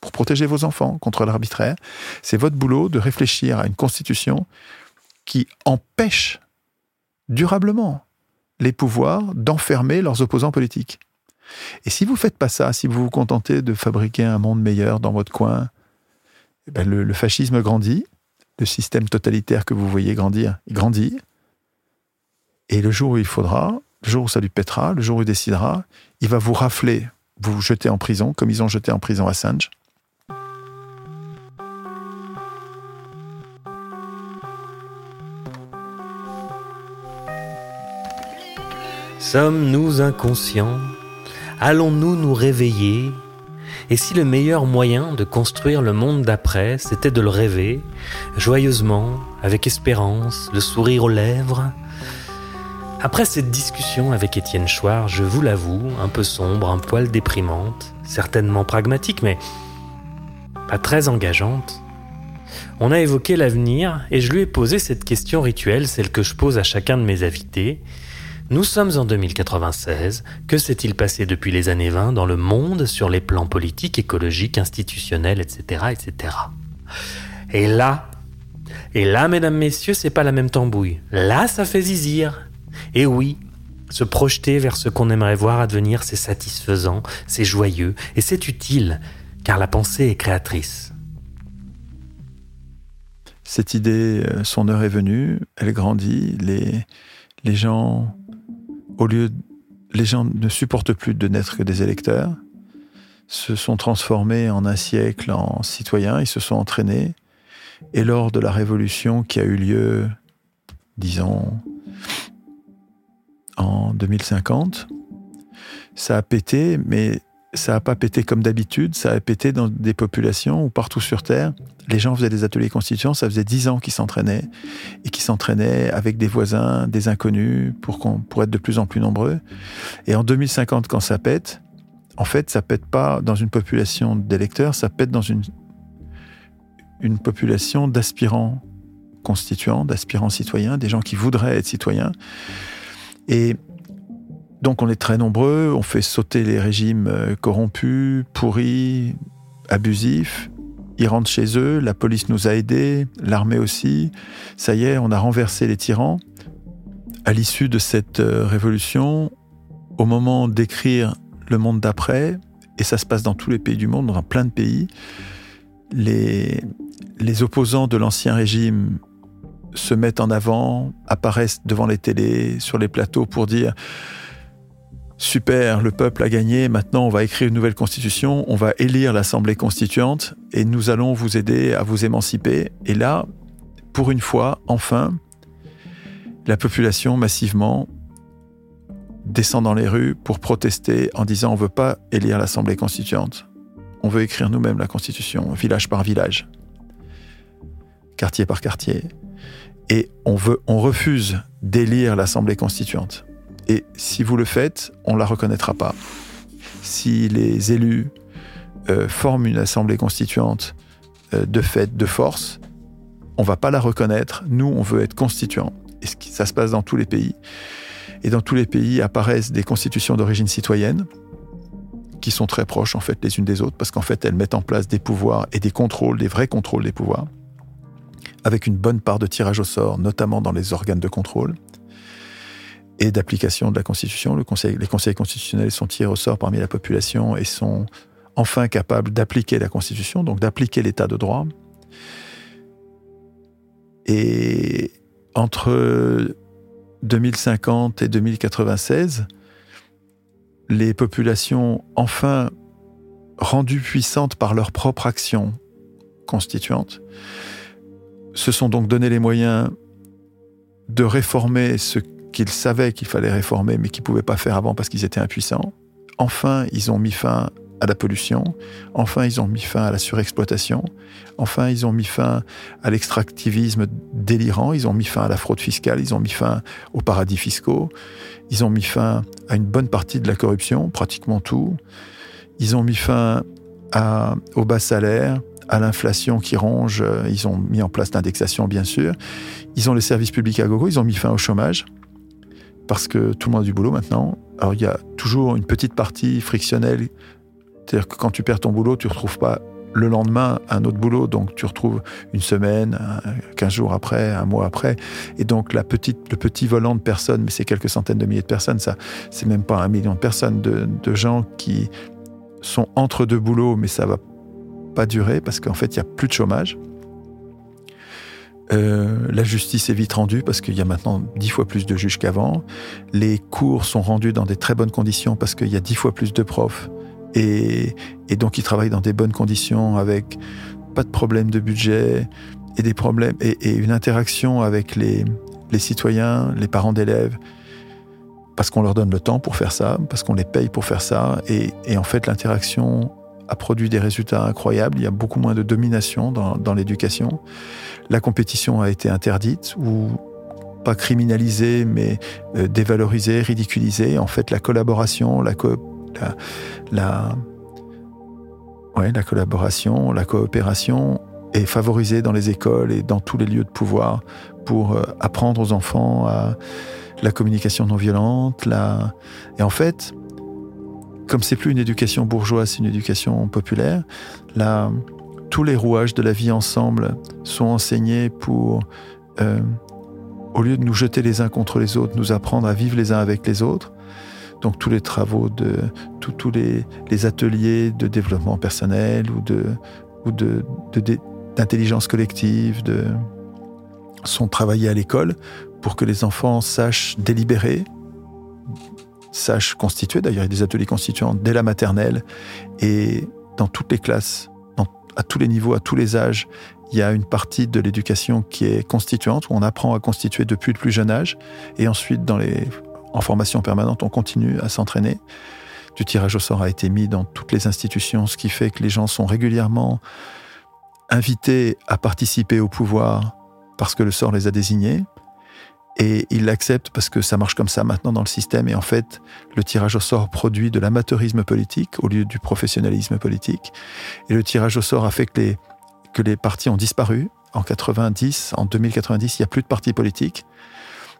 pour protéger vos enfants contre l'arbitraire. C'est votre boulot de réfléchir à une constitution qui empêche durablement les pouvoirs d'enfermer leurs opposants politiques. Et si vous ne faites pas ça, si vous vous contentez de fabriquer un monde meilleur dans votre coin, eh ben le, le, fascisme grandit, le système totalitaire que vous voyez grandir, il grandit. Et le jour où il faudra, le jour où ça lui pètera, le jour où il décidera, il va vous rafler, vous jeter en prison, comme ils ont jeté en prison Assange. Sommes-nous inconscients? Allons-nous nous réveiller? Et si le meilleur moyen de construire le monde d'après, c'était de le rêver, joyeusement, avec espérance, le sourire aux lèvres? Après cette discussion avec Étienne Chouard, je vous l'avoue, un peu sombre, un poil déprimante, certainement pragmatique, mais pas très engageante, On a évoqué l'avenir et je lui ai posé cette question rituelle, celle que je pose à chacun de mes invités. Nous sommes en 2096. Que s'est-il passé depuis les années 20 dans le monde sur les plans politiques, écologiques, institutionnels, etc., etc. Et là, et là, mesdames, messieurs, c'est pas la même tambouille. Là, ça fait zizir. Et oui, se projeter vers ce qu'on aimerait voir advenir, c'est satisfaisant, c'est joyeux et c'est utile, car la pensée est créatrice. Cette idée, euh, son heure est venue, elle grandit, les, les gens, au lieu, les gens ne supportent plus de n'être que des électeurs, se sont transformés en un siècle en citoyens, ils se sont entraînés, et lors de la révolution qui a eu lieu, disons, en 2050. Ça a pété, mais ça n'a pas pété comme d'habitude, ça a pété dans des populations où partout sur Terre, les gens faisaient des ateliers constituants, ça faisait dix ans qu'ils s'entraînaient, et qu'ils s'entraînaient avec des voisins, des inconnus, pour, pour être de plus en plus nombreux. Et en 2050, quand ça pète, en fait, ça pète pas dans une population d'électeurs, ça pète dans une, une population d'aspirants constituants, d'aspirants citoyens, des gens qui voudraient être citoyens, et donc on est très nombreux, on fait sauter les régimes euh, corrompus, pourris, abusifs. Ils rentrent chez eux, la police nous a aidés, l'armée aussi. Ça y est, on a renversé les tyrans. À l'issue de cette euh, révolution, au moment d'écrire le monde d'après, et ça se passe dans tous les pays du monde, dans plein de pays, les, les opposants de l'ancien régime se mettent en avant, apparaissent devant les télés, sur les plateaux pour dire Super, le peuple a gagné, maintenant on va écrire une nouvelle constitution, on va élire l'Assemblée constituante et nous allons vous aider à vous émanciper. Et là, pour une fois, enfin, la population massivement descend dans les rues pour protester en disant on ne veut pas élire l'Assemblée constituante, on veut écrire nous-mêmes la constitution, village par village, quartier par quartier et on, refuse d'élire l'Assemblée constituante. Et si vous le faites, on ne la reconnaîtra pas. Si les élus euh, forment une Assemblée constituante euh, de fait, de force, on va pas la reconnaître. Nous, on veut être constituant. Et ça se passe dans tous les pays. Et dans tous les pays apparaissent des constitutions d'origine citoyenne qui sont très proches en fait les unes des autres parce qu'en fait elles mettent en place des pouvoirs et des contrôles, des vrais contrôles des pouvoirs avec une bonne part de tirage au sort, notamment dans les organes de contrôle et d'application de la Constitution. les conseils constitutionnels sont tirés au sort parmi la population et sont enfin capables d'appliquer la Constitution, donc d'appliquer l'état de droit. Et entre 2050 et 2096, les populations enfin rendues puissantes par leur propre action constituante se sont donc donné les moyens de réformer ce qu'ils savaient qu'il fallait réformer, mais qu'ils ne pouvaient pas faire avant parce qu'ils étaient impuissants. Enfin, ils ont mis fin à la pollution. Enfin, ils ont mis fin à la surexploitation. Enfin, ils ont mis fin à l'extractivisme délirant. Ils ont mis fin à la fraude fiscale. Ils ont mis fin aux paradis fiscaux. Ils ont mis fin à une bonne partie de la corruption, pratiquement tout. Ils ont mis fin aux bas salaires, à l'inflation qui ronge. Euh, ils ont mis en place l'indexation, bien sûr. Ils ont les services publics à gogo. Ils ont mis fin au chômage parce que tout le monde a du boulot maintenant. Alors il y a toujours une petite partie frictionnelle. C'est-à-dire que quand tu perds ton boulot, tu ne retrouves pas le lendemain un autre boulot, donc tu retrouves une semaine, 15 jours après, un mois après, et donc la petite, le petit volant de personnes, mais c'est quelques centaines de milliers de personnes, ça, c'est même pas un million de personnes, de, de gens qui sont entre deux boulots, mais ça va pas durer parce qu'en fait, il n'y a plus de chômage. Euh, la justice est vite rendue parce qu'il y a maintenant dix fois plus de juges qu'avant. Les cours sont rendus dans des très bonnes conditions parce qu'il y a dix fois plus de profs. Et, donc, ils travaillent dans des bonnes conditions avec pas de problème de budget et des problèmes et, une interaction avec les, citoyens, les parents d'élèves, parce qu'on leur donne le temps pour faire ça, parce qu'on les paye pour faire ça. Et, et en fait, l'interaction a produit des résultats incroyables. Il y a beaucoup moins de domination dans, l'éducation. La compétition a été interdite ou pas criminalisée, mais euh, dévalorisée, ridiculisée. En fait, la collaboration, la, la, ouais, la collaboration, la coopération est favorisé dans les écoles et dans tous les lieux de pouvoir pour apprendre aux enfants la communication non violente. La... Et en fait, comme c'est plus une éducation bourgeoise, c'est une éducation populaire, la... tous les rouages de la vie ensemble sont enseignés pour, euh, au lieu de nous jeter les uns contre les autres, nous apprendre à vivre les uns avec les autres. Donc tous les travaux de tous les, ateliers de développement personnel ou de ou de, d'intelligence collective sont travaillés à l'école pour que les enfants sachent délibérer, sachent constituer. D'ailleurs, il y a des ateliers constituants dès la maternelle et dans toutes les classes, à tous les niveaux, à tous les âges. Il y a une partie de l'éducation qui est constituante, où on apprend à constituer depuis le plus jeune âge. Et ensuite, dans les, en formation permanente, on continue à s'entraîner. Du tirage au sort a été mis dans toutes les institutions, ce qui fait que les gens sont régulièrement invités à participer au pouvoir parce que le sort les a désignés. Et ils l'acceptent parce que ça marche comme ça maintenant dans le système. Et en fait, le tirage au sort produit de l'amateurisme politique au lieu du professionnalisme politique. Et le tirage au sort a fait que les, que les partis ont disparu. En 90, en 2090, il n'y a plus de partis politiques.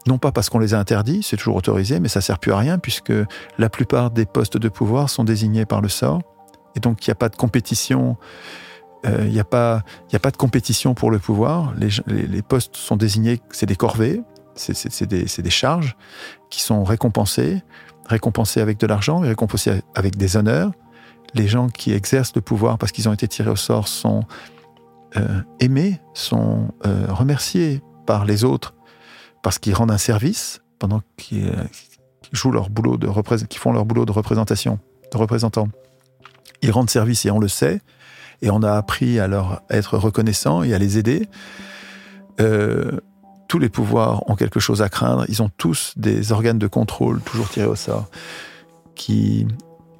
Non pas parce qu'on les a interdits, c'est toujours autorisé, mais ça sert plus à rien puisque la plupart des postes de pouvoir sont désignés par le sort. Et donc, il n'y a pas de compétition il euh, n'y a, a pas de compétition pour le pouvoir. Les, les, postes sont désignés, c'est des corvées, c'est des, des, charges qui sont récompensées, récompensées avec de l'argent et récompensées avec des honneurs. Les gens qui exercent le pouvoir parce qu'ils ont été tirés au sort sont euh, aimés, sont euh, remerciés par les autres parce qu'ils rendent un service pendant qu'ils jouent leur boulot de qu'ils font leur boulot de représentation, de représentant. Ils rendent service et on le sait et on a appris à leur être reconnaissant et à les aider. Euh, tous les pouvoirs ont quelque chose à craindre. Ils ont tous des organes de contrôle, toujours tirés au sort, qui,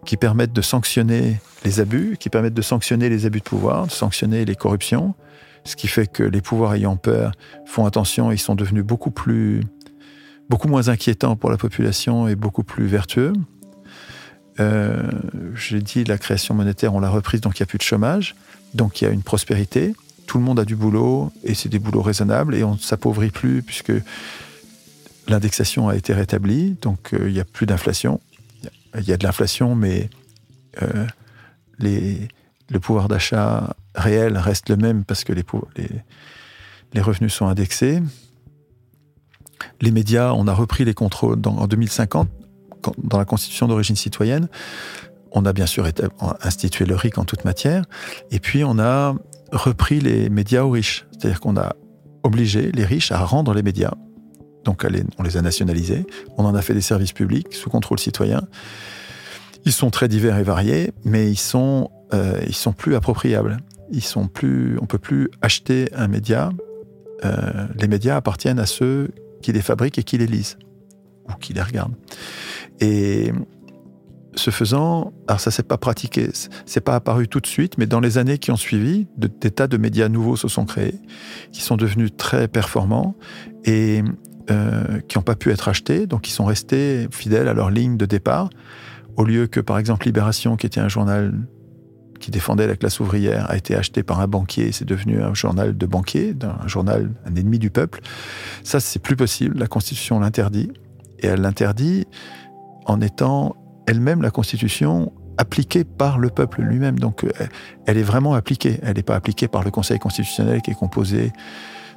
qui permettent de sanctionner les abus, qui permettent de sanctionner les abus de pouvoir, de sanctionner les corruptions. Ce qui fait que les pouvoirs ayant peur font attention, ils sont devenus beaucoup plus, beaucoup moins inquiétants pour la population et beaucoup plus vertueux. Euh, j'ai dit la création monétaire, on l'a reprise, donc il n'y a plus de chômage, donc il y a une prospérité. Tout le monde a du boulot et c'est des boulots raisonnables et on ne s'appauvrit plus puisque l'indexation a été rétablie, donc euh, il n'y a plus d'inflation. Il y a de l'inflation, mais euh, le pouvoir d'achat réel reste le même parce que les, revenus sont indexés. Les médias, on a repris les contrôles en 2050 dans la Constitution d'origine citoyenne, on a bien sûr institué le RIC en toute matière, et puis on a repris les médias aux riches. C'est-à-dire qu'on a obligé les riches à rendre les médias. Donc on les a nationalisés, on en a fait des services publics sous contrôle citoyen. Ils sont très divers et variés, mais ils sont, euh, ils sont plus appropriables. Ils sont plus, on peut plus acheter un média. Euh, les médias appartiennent à ceux qui les fabriquent et qui les lisent ou qui les regardent. Et ce faisant, alors ça s'est pas pratiqué, c'est pas apparu tout de suite, mais dans les années qui ont suivi, des tas de médias nouveaux se sont créés, qui sont devenus très performants et euh, qui n'ont pas pu être achetés, donc ils sont restés fidèles à leur ligne de départ, au lieu que par exemple Libération, qui était un journal qui défendait la classe ouvrière, a été acheté par un banquier, c'est devenu un journal de banquier, un journal, un ennemi du peuple. Ça, c'est plus possible, la Constitution l'interdit, et elle l'interdit en étant elle-même la Constitution appliquée par le peuple lui-même. Donc euh, elle est vraiment appliquée. Elle n'est pas appliquée par le Conseil constitutionnel qui est composé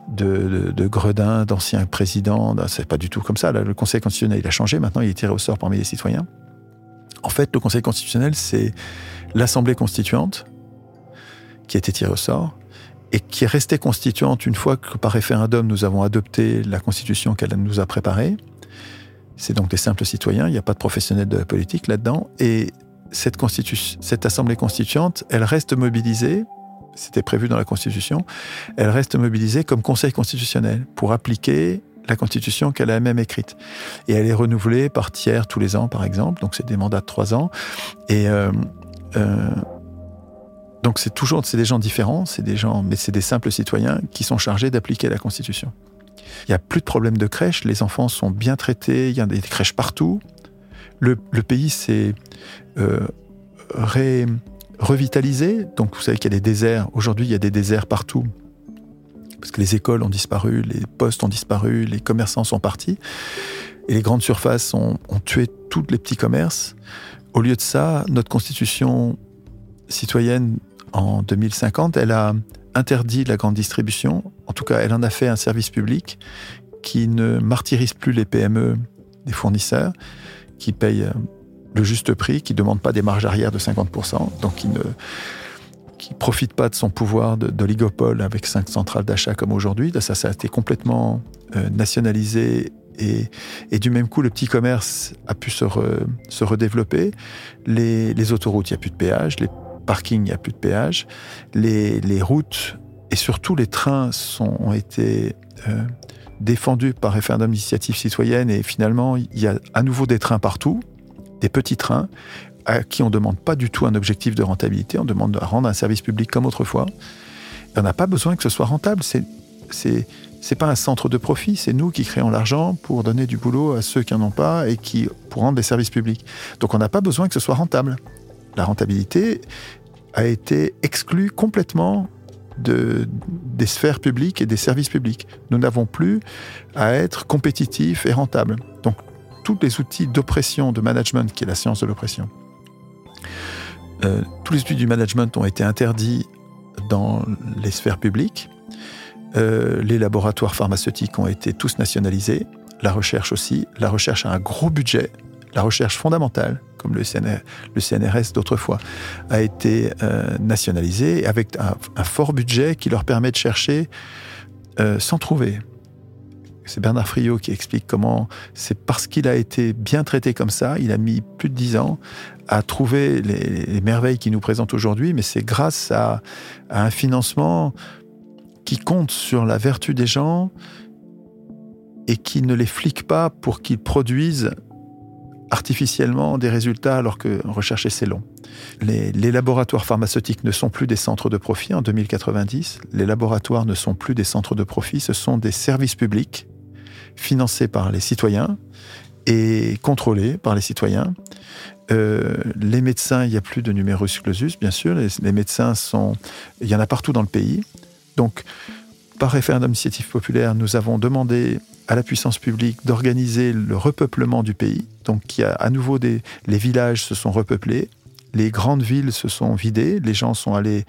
de, de, gredins, d'anciens présidents. C'est pas du tout comme ça. le Conseil constitutionnel, il a changé. Maintenant, il est tiré au sort parmi les citoyens. En fait, le Conseil constitutionnel, c'est l'Assemblée constituante qui a été tirée au sort et qui est restée constituante une fois que par référendum, nous avons adopté la Constitution qu'elle nous a préparée. C'est donc des simples citoyens, il n'y a pas de professionnels de la politique là-dedans. Et cette, assemblée constituante, elle reste mobilisée, c'était prévu dans la Constitution, elle reste mobilisée comme conseil constitutionnel pour appliquer la Constitution qu'elle a elle-même écrite. Et elle est renouvelée par tiers tous les ans, par exemple, donc c'est des mandats de trois ans. Et euh, euh, donc c'est toujours c'est des gens différents, c'est des gens, mais c'est des simples citoyens qui sont chargés d'appliquer la Constitution. Il n'y a plus de problème de crèche, les enfants sont bien traités, il y a des crèches partout. Le, pays s'est euh, revitalisé. Donc vous savez qu'il y a des déserts. Aujourd'hui, il y a des déserts partout. Parce que les écoles ont disparu, les postes ont disparu, les commerçants sont partis. Et les grandes surfaces ont, ont tué tous les petits commerces. Au lieu de ça, notre constitution citoyenne en 2050, elle a interdit la grande distribution. En tout cas, elle en a fait un service public qui ne martyrise plus les PME des fournisseurs, qui payent euh, le juste prix, qui ne demande pas des marges arrière de 50%, donc qui ne qui profite pas de son pouvoir d'oligopole avec cinq centrales d'achat comme aujourd'hui. Ça, ça a été complètement euh, nationalisé et, et, du même coup, le petit commerce a pu se, se redévelopper. Les, les autoroutes, il n'y a plus de péage. Les parkings, il n'y a plus de péage. Les, routes et surtout les trains ont été euh, défendus par référendum d'initiative citoyenne et finalement, il y a à nouveau des trains partout des petits trains à qui on ne demande pas du tout un objectif de rentabilité, on demande à rendre un service public comme autrefois. on n'a pas besoin que ce soit rentable. C'est, c'est pas un centre de profit, c'est nous qui créons l'argent pour donner du boulot à ceux qui n'en ont pas et qui, pour rendre des services publics. Donc on n'a pas besoin que ce soit rentable. La rentabilité a été exclue complètement de, des sphères publiques et des services publics. Nous n'avons plus à être compétitifs et rentables. Donc tous les outils d'oppression, de management, qui est la science de l'oppression. Euh, tous les outils du management ont été interdits dans les sphères publiques. Euh, les laboratoires pharmaceutiques ont été tous nationalisés. La recherche aussi. La recherche a un gros budget. La recherche fondamentale, comme le, CNR, le CNRS d'autrefois, a été euh, nationalisée avec un, fort budget qui leur permet de chercher euh, sans trouver. C'est Bernard Friot qui explique comment c'est parce qu'il a été bien traité comme ça, il a mis plus de dix ans à trouver les, les merveilles qu'il nous présente aujourd'hui, mais c'est grâce à, à, un financement qui compte sur la vertu des gens et qui ne les flique pas pour qu'ils produisent artificiellement des résultats alors que rechercher c'est long. Les, laboratoires pharmaceutiques ne sont plus des centres de profit en 2090. Les laboratoires ne sont plus des centres de profit, ce sont des services publics financé par les citoyens et contrôlé par les citoyens. Euh, les médecins, il n'y a plus de numerus clausus, bien sûr. Les, les, médecins sont, il y en a partout dans le pays. Donc, par référendum d'initiative populaire, nous avons demandé à la puissance publique d'organiser le repeuplement du pays. Donc, il y a à nouveau des, les villages se sont repeuplés, les grandes villes se sont vidées, les gens sont allés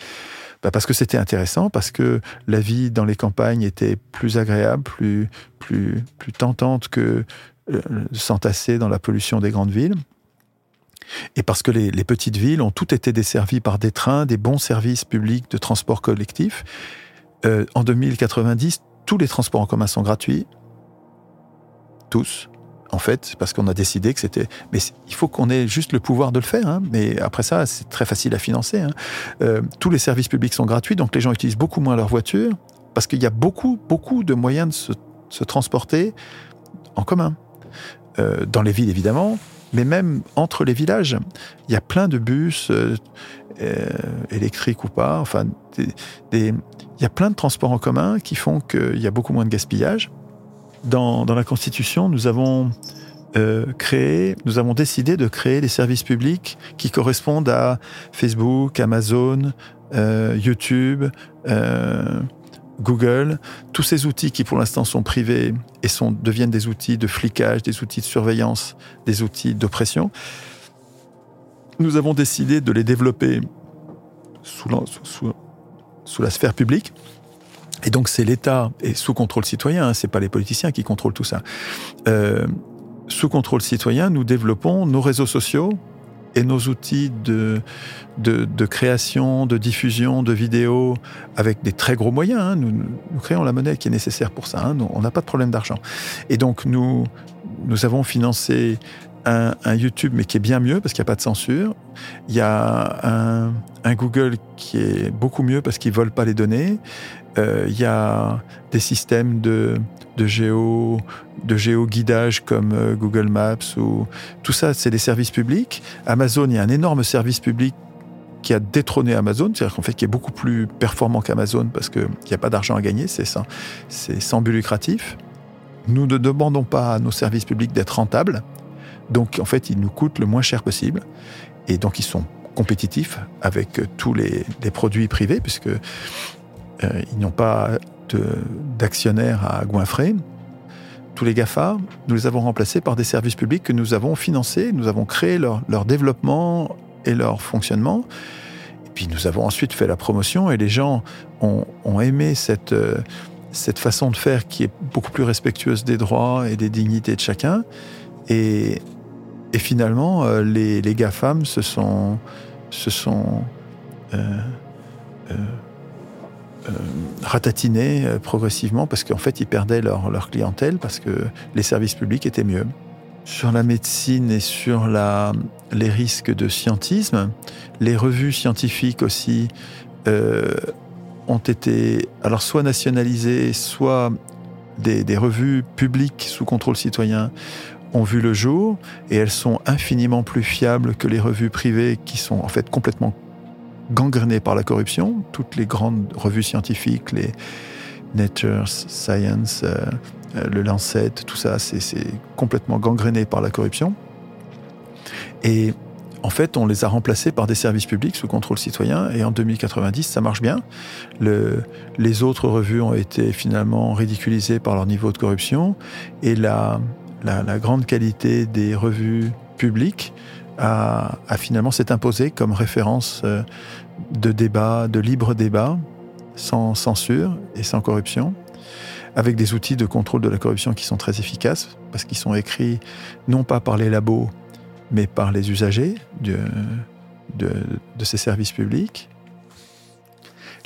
bah Parce que c'était intéressant, parce que la vie dans les campagnes était plus agréable, plus, plus, plus tentante que euh, s'entasser dans la pollution des grandes villes. Et parce que les, petites villes ont toutes été desservies par des trains, des bons services publics de transport collectif. Euh, en 2090, tous les transports en commun sont gratuits. Tous en fait, parce qu'on a décidé que c'était. Mais il faut qu'on ait juste le pouvoir de le faire. Hein. Mais après ça, c'est très facile à financer. Hein. Euh, tous les services publics sont gratuits, donc les gens utilisent beaucoup moins leur voiture, parce qu'il y a beaucoup, beaucoup de moyens de se, se transporter en commun. Euh, dans les villes, évidemment, mais même entre les villages. Il y a plein de bus, euh, électriques ou pas, enfin, il y a plein de transports en commun qui font qu'il y a beaucoup moins de gaspillage dans, la Constitution, nous avons euh, créé, nous avons décidé de créer des services publics qui correspondent à Facebook, Amazon, euh, YouTube, euh, Google, tous ces outils qui pour l'instant sont privés et sont, deviennent des outils de flicage, des outils de surveillance, des outils d'oppression. Nous avons décidé de les développer sous la sphère publique et donc c'est l'État, et sous contrôle citoyen, hein, c'est pas les politiciens qui contrôlent tout ça. Euh, sous contrôle citoyen, nous développons nos réseaux sociaux et nos outils de, de, création, de diffusion de vidéos avec des très gros moyens. Hein. Nous, créons la monnaie qui est nécessaire pour ça. Hein. On n'a pas de problème d'argent. Et donc nous, nous avons financé un, YouTube, mais qui est bien mieux parce qu'il n'y a pas de censure. Il y a un, Google qui est beaucoup mieux parce qu'il ne vole pas les données. Euh, il y a des systèmes de, de géo de géoguidage comme euh, Google Maps ou tout ça, c'est des services publics. Amazon, il y a un énorme service public qui a détrôné Amazon, c'est-à-dire qu'en fait qui est beaucoup plus performant qu'Amazon parce qu'il n'y a pas d'argent à gagner, c'est sans, sans but lucratif. Nous ne demandons pas à nos services publics d'être rentables, donc en fait ils nous coûtent le moins cher possible et donc ils sont compétitifs avec tous les, produits privés, puisque euh, ils n'ont pas d'actionnaires à goinfrer. Tous les GAFA, nous les avons remplacés par des services publics que nous avons financés, nous avons créé leur, développement et leur fonctionnement. Et puis nous avons ensuite fait la promotion et les gens ont, ont aimé cette, euh, cette façon de faire qui est beaucoup plus respectueuse des droits et des dignités de chacun. Et, et finalement, euh, les, les GAFAM se sont, se sont euh, euh, ratatinés progressivement parce qu'en fait, ils perdaient leur, leur clientèle parce que les services publics étaient mieux. Sur la médecine et sur la, les risques de scientisme, les revues scientifiques aussi ont été alors soit nationalisées, soit des, des revues publiques sous contrôle citoyen ont vu le jour et elles sont infiniment plus fiables que les revues privées qui sont en fait complètement gangrenées par la corruption. Toutes les grandes revues scientifiques, les Nature, Science, euh, le Lancet, tout ça, c'est complètement gangréné par la corruption. Et en fait, on les a remplacés par des services publics sous contrôle citoyen. Et en 2090, ça marche bien. Le, les autres revues ont été finalement ridiculisées par leur niveau de corruption. Et la, la, grande qualité des revues publiques a, finalement s'est imposée comme référence euh, de débat, de libre débat, sans censure et sans corruption, avec des outils de contrôle de la corruption qui sont très efficaces, parce qu'ils sont écrits non pas par les labos, mais par les usagers de, ces services publics.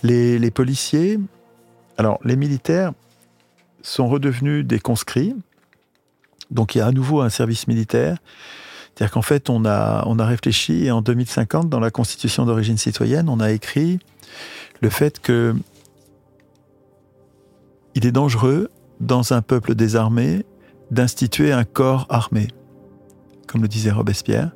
Les policiers, alors les militaires sont redevenus des conscrits, donc il y a à nouveau un service militaire. C'est-à-dire qu'en fait, on a, on a réfléchi et en 2050, dans la Constitution d'origine citoyenne, on a écrit le fait que il est dangereux, dans un peuple désarmé, d'instituer un corps armé, comme le disait Robespierre.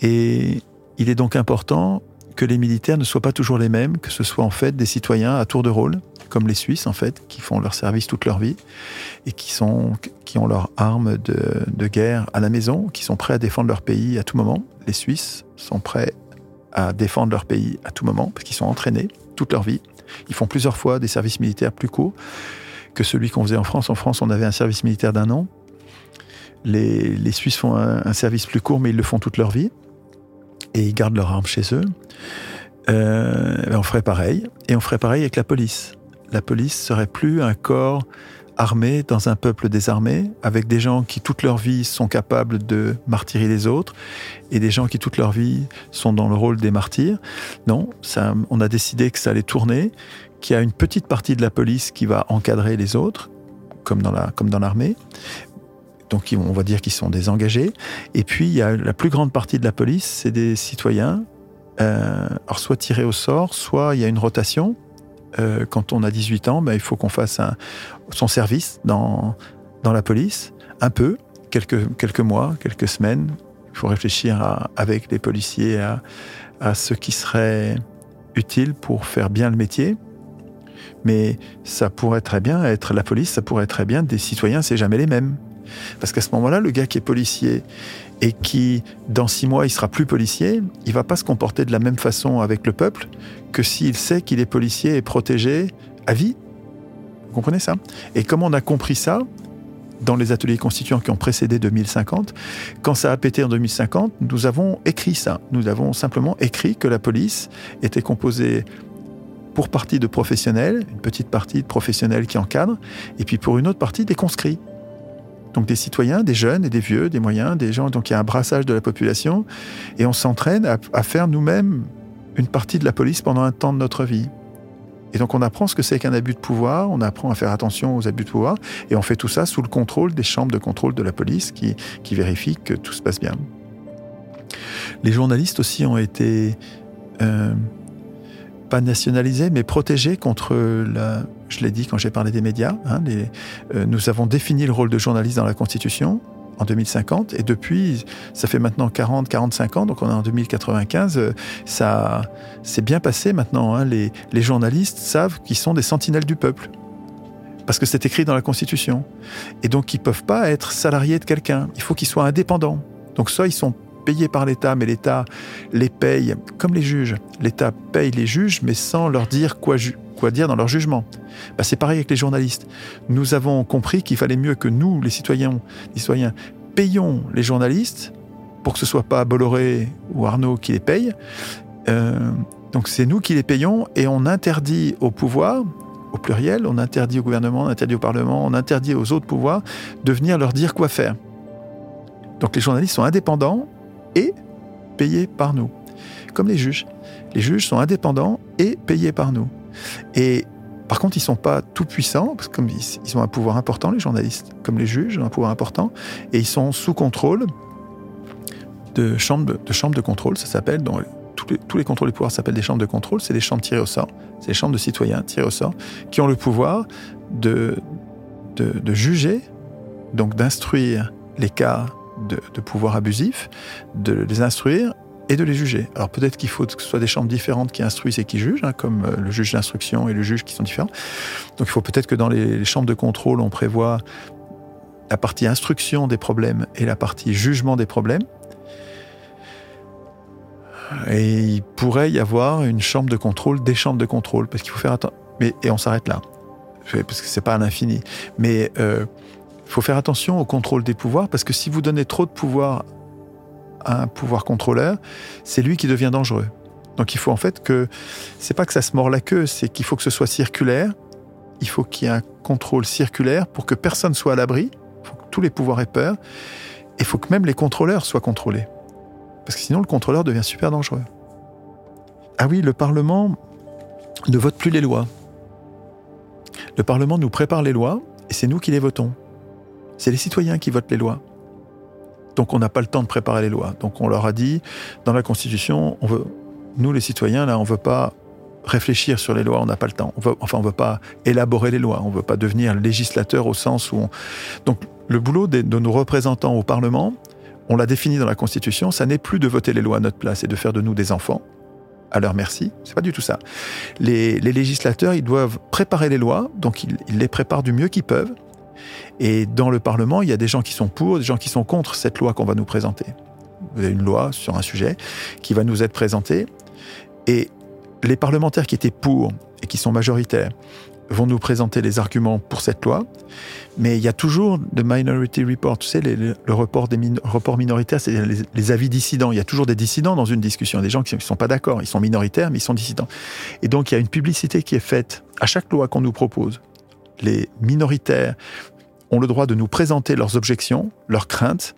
Et il est donc important que les militaires ne soient pas toujours les mêmes, que ce soit en fait des citoyens à tour de rôle, comme les Suisses en fait, qui font leur service toute leur vie et qui, sont, qui ont leurs armes de, de guerre à la maison, qui sont prêts à défendre leur pays à tout moment. Les Suisses sont prêts à défendre leur pays à tout moment, parce qu'ils sont entraînés toute leur vie. Ils font plusieurs fois des services militaires plus courts que celui qu'on faisait en France. En France, on avait un service militaire d'un an. Les, les Suisses font un, un, service plus court, mais ils le font toute leur vie. Et ils gardent leurs armes chez eux. Euh, on ferait pareil. Et on ferait pareil avec la police. La police serait plus un corps armé dans un peuple désarmé, avec des gens qui toute leur vie sont capables de martyrer les autres, et des gens qui toute leur vie sont dans le rôle des martyrs. Non, on a décidé que ça allait tourner, qu'il y a une petite partie de la police qui va encadrer les autres, comme dans l'armée. Donc on va dire qu'ils sont désengagés. Et puis il y a la plus grande partie de la police, c'est des citoyens, euh, alors soit tirés au sort, soit il y a une rotation euh, quand on a 18 ans, ben, il faut qu'on fasse son service dans, dans la police, un peu, quelques, quelques mois, quelques semaines. Il faut réfléchir avec les policiers à, à ce qui serait utile pour faire bien le métier. Mais ça pourrait très bien être la police, ça pourrait très bien des citoyens, c'est jamais les mêmes. Parce qu'à ce moment-là, le gars qui est policier et qui, dans six mois, il sera plus policier, il va pas se comporter de la même façon avec le peuple que s'il sait qu'il est policier et protégé à vie. Vous comprenez ça? Et comme on a compris ça dans les ateliers constituants qui ont précédé 2050, quand ça a pété en 2050, nous avons écrit ça. Nous avons simplement écrit que la police était composée pour partie de professionnels, une petite partie de professionnels qui encadrent, et puis pour une autre partie des conscrits. Donc des citoyens, des jeunes et des vieux, des moyens, des gens. Donc il y a un brassage de la population et on s'entraîne à, faire nous-mêmes une partie de la police pendant un temps de notre vie. Et donc on apprend ce que c'est qu'un abus de pouvoir, on apprend à faire attention aux abus de pouvoir et on fait tout ça sous le contrôle des chambres de contrôle de la police qui, qui vérifient que tout se passe bien. Les journalistes aussi ont été euh, pas nationalisés, mais protégés contre la, je l'ai dit quand j'ai parlé des médias, hein, euh, nous avons défini le rôle de journaliste dans la Constitution en 2050 et depuis, ça fait maintenant 40, 45 ans, donc on est en 2095, euh, ça s'est bien passé maintenant. Hein, les, les journalistes savent qu'ils sont des sentinelles du peuple parce que c'est écrit dans la Constitution. Et donc ils peuvent pas être salariés de quelqu'un, il faut qu'ils soient indépendants. Donc soit ils sont payés par l'État, mais l'État les paye comme les juges. L'État paye les juges, mais sans leur dire quoi, dire dans leur jugement. Bah, c'est pareil avec les journalistes. Nous avons compris qu'il fallait mieux que nous, les citoyens, les citoyens, payons les journalistes pour que ce soit pas Bolloré ou Arnaud qui les paye. Euh, donc c'est nous qui les payons et on interdit au pouvoir, au pluriel, on interdit au gouvernement, on interdit au Parlement, on interdit aux autres pouvoirs de venir leur dire quoi faire. Donc les journalistes sont indépendants et payés par nous, comme les juges. Les juges sont indépendants et payés par nous. Et par contre, ils sont pas tout puissants, parce qu'ils ont un pouvoir important, les journalistes, comme les juges ont un pouvoir important, et ils sont sous contrôle de chambres de, chambres de contrôle, ça s'appelle, dont tous les, contrôles des pouvoirs s'appellent des chambres de contrôle, c'est des chambres tirées au sort, c'est des chambres de citoyens tirées au sort, qui ont le pouvoir de, de, juger, donc d'instruire les cas de, de pouvoir abusif, de les instruire et de les juger. Alors peut-être qu'il faut que ce soit des chambres différentes qui instruisent et qui jugent, hein, comme euh, le juge d'instruction et le juge qui sont différents. Donc il faut peut-être que dans les, chambres de contrôle, on prévoit la partie instruction des problèmes et la partie jugement des problèmes. Et il pourrait y avoir une chambre de contrôle, des chambres de contrôle, parce qu'il faut faire attention. Mais et on s'arrête là, parce que c'est pas un infini. Mais euh, faut faire attention au contrôle des pouvoirs, parce que si vous donnez trop de pouvoir un pouvoir contrôleur, c'est lui qui devient dangereux. Donc il faut en fait que c'est pas que ça se mord la queue, c'est qu'il faut que ce soit circulaire. Il faut qu'il y ait un contrôle circulaire pour que personne soit à l'abri. Il faut que tous les pouvoirs aient peur. Et il faut que même les contrôleurs soient contrôlés. Parce que sinon le contrôleur devient super dangereux. Ah oui, le Parlement ne vote plus les lois. Le Parlement nous prépare les lois et c'est nous qui les votons. C'est les citoyens qui votent les lois. Donc on n'a pas le temps de préparer les lois. Donc on leur a dit, dans la Constitution, on veut, nous les citoyens, là, on ne veut pas réfléchir sur les lois, on n'a pas le temps. enfin, on ne veut pas élaborer les lois, on ne veut pas devenir législateur au sens où... On... Donc le boulot de, nos représentants au Parlement, on l'a défini dans la Constitution, ça n'est plus de voter les lois à notre place et de faire de nous des enfants. À leur merci, c'est pas du tout ça. Les, législateurs, ils doivent préparer les lois, donc ils les préparent du mieux qu'ils peuvent, et dans le Parlement, il y a des gens qui sont pour, des gens qui sont contre cette loi qu'on va nous présenter. Vous avez une loi sur un sujet qui va nous être présentée. Et les parlementaires qui étaient pour et qui sont majoritaires vont nous présenter les arguments pour cette loi. Mais il y a toujours le Minority Report, tu sais, le report, des report minoritaire, c'est les, les, avis dissidents. Il y a toujours des dissidents dans une discussion, des gens qui ne sont pas d'accord. Ils sont minoritaires, mais ils sont dissidents. Et donc, il y a une publicité qui est faite à chaque loi qu'on nous propose. Les minoritaires ont le droit de nous présenter leurs objections, leurs craintes.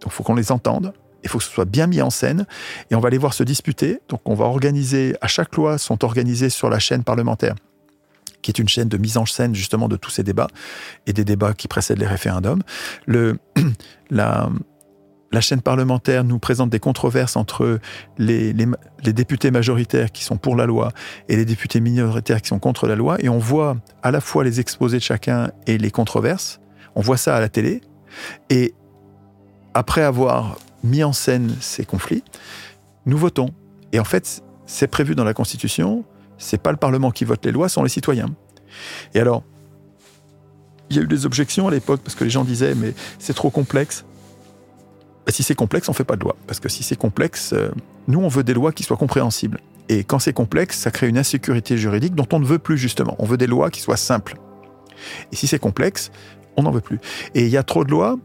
Donc il faut qu'on les entende. Il faut que ce soit bien mis en scène et on va les voir se disputer. Donc on va organiser, à chaque loi sont organisées sur la chaîne parlementaire qui est une chaîne de mise en scène justement de tous ces débats et des débats qui précèdent les référendums. La, la chaîne parlementaire nous présente des controverses entre les, députés majoritaires qui sont pour la loi et les députés minoritaires qui sont contre la loi, et on voit à la fois les exposés de chacun et les controverses, on voit ça à la télé, et après avoir mis en scène ces conflits, nous votons. Et en fait, c'est prévu dans la Constitution, c'est pas le Parlement qui vote les lois, sont les citoyens. Et alors, il y a eu des objections à l'époque parce que les gens disaient mais c'est trop complexe. Bah, si c'est complexe, on fait pas de loi. Parce que si c'est complexe, euh, nous, on veut des lois qui soient compréhensibles. Et quand c'est complexe, ça crée une insécurité juridique dont on ne veut plus, justement. On veut des lois qui soient simples. Et si c'est complexe, on n'en veut plus. Et il y a trop de lois,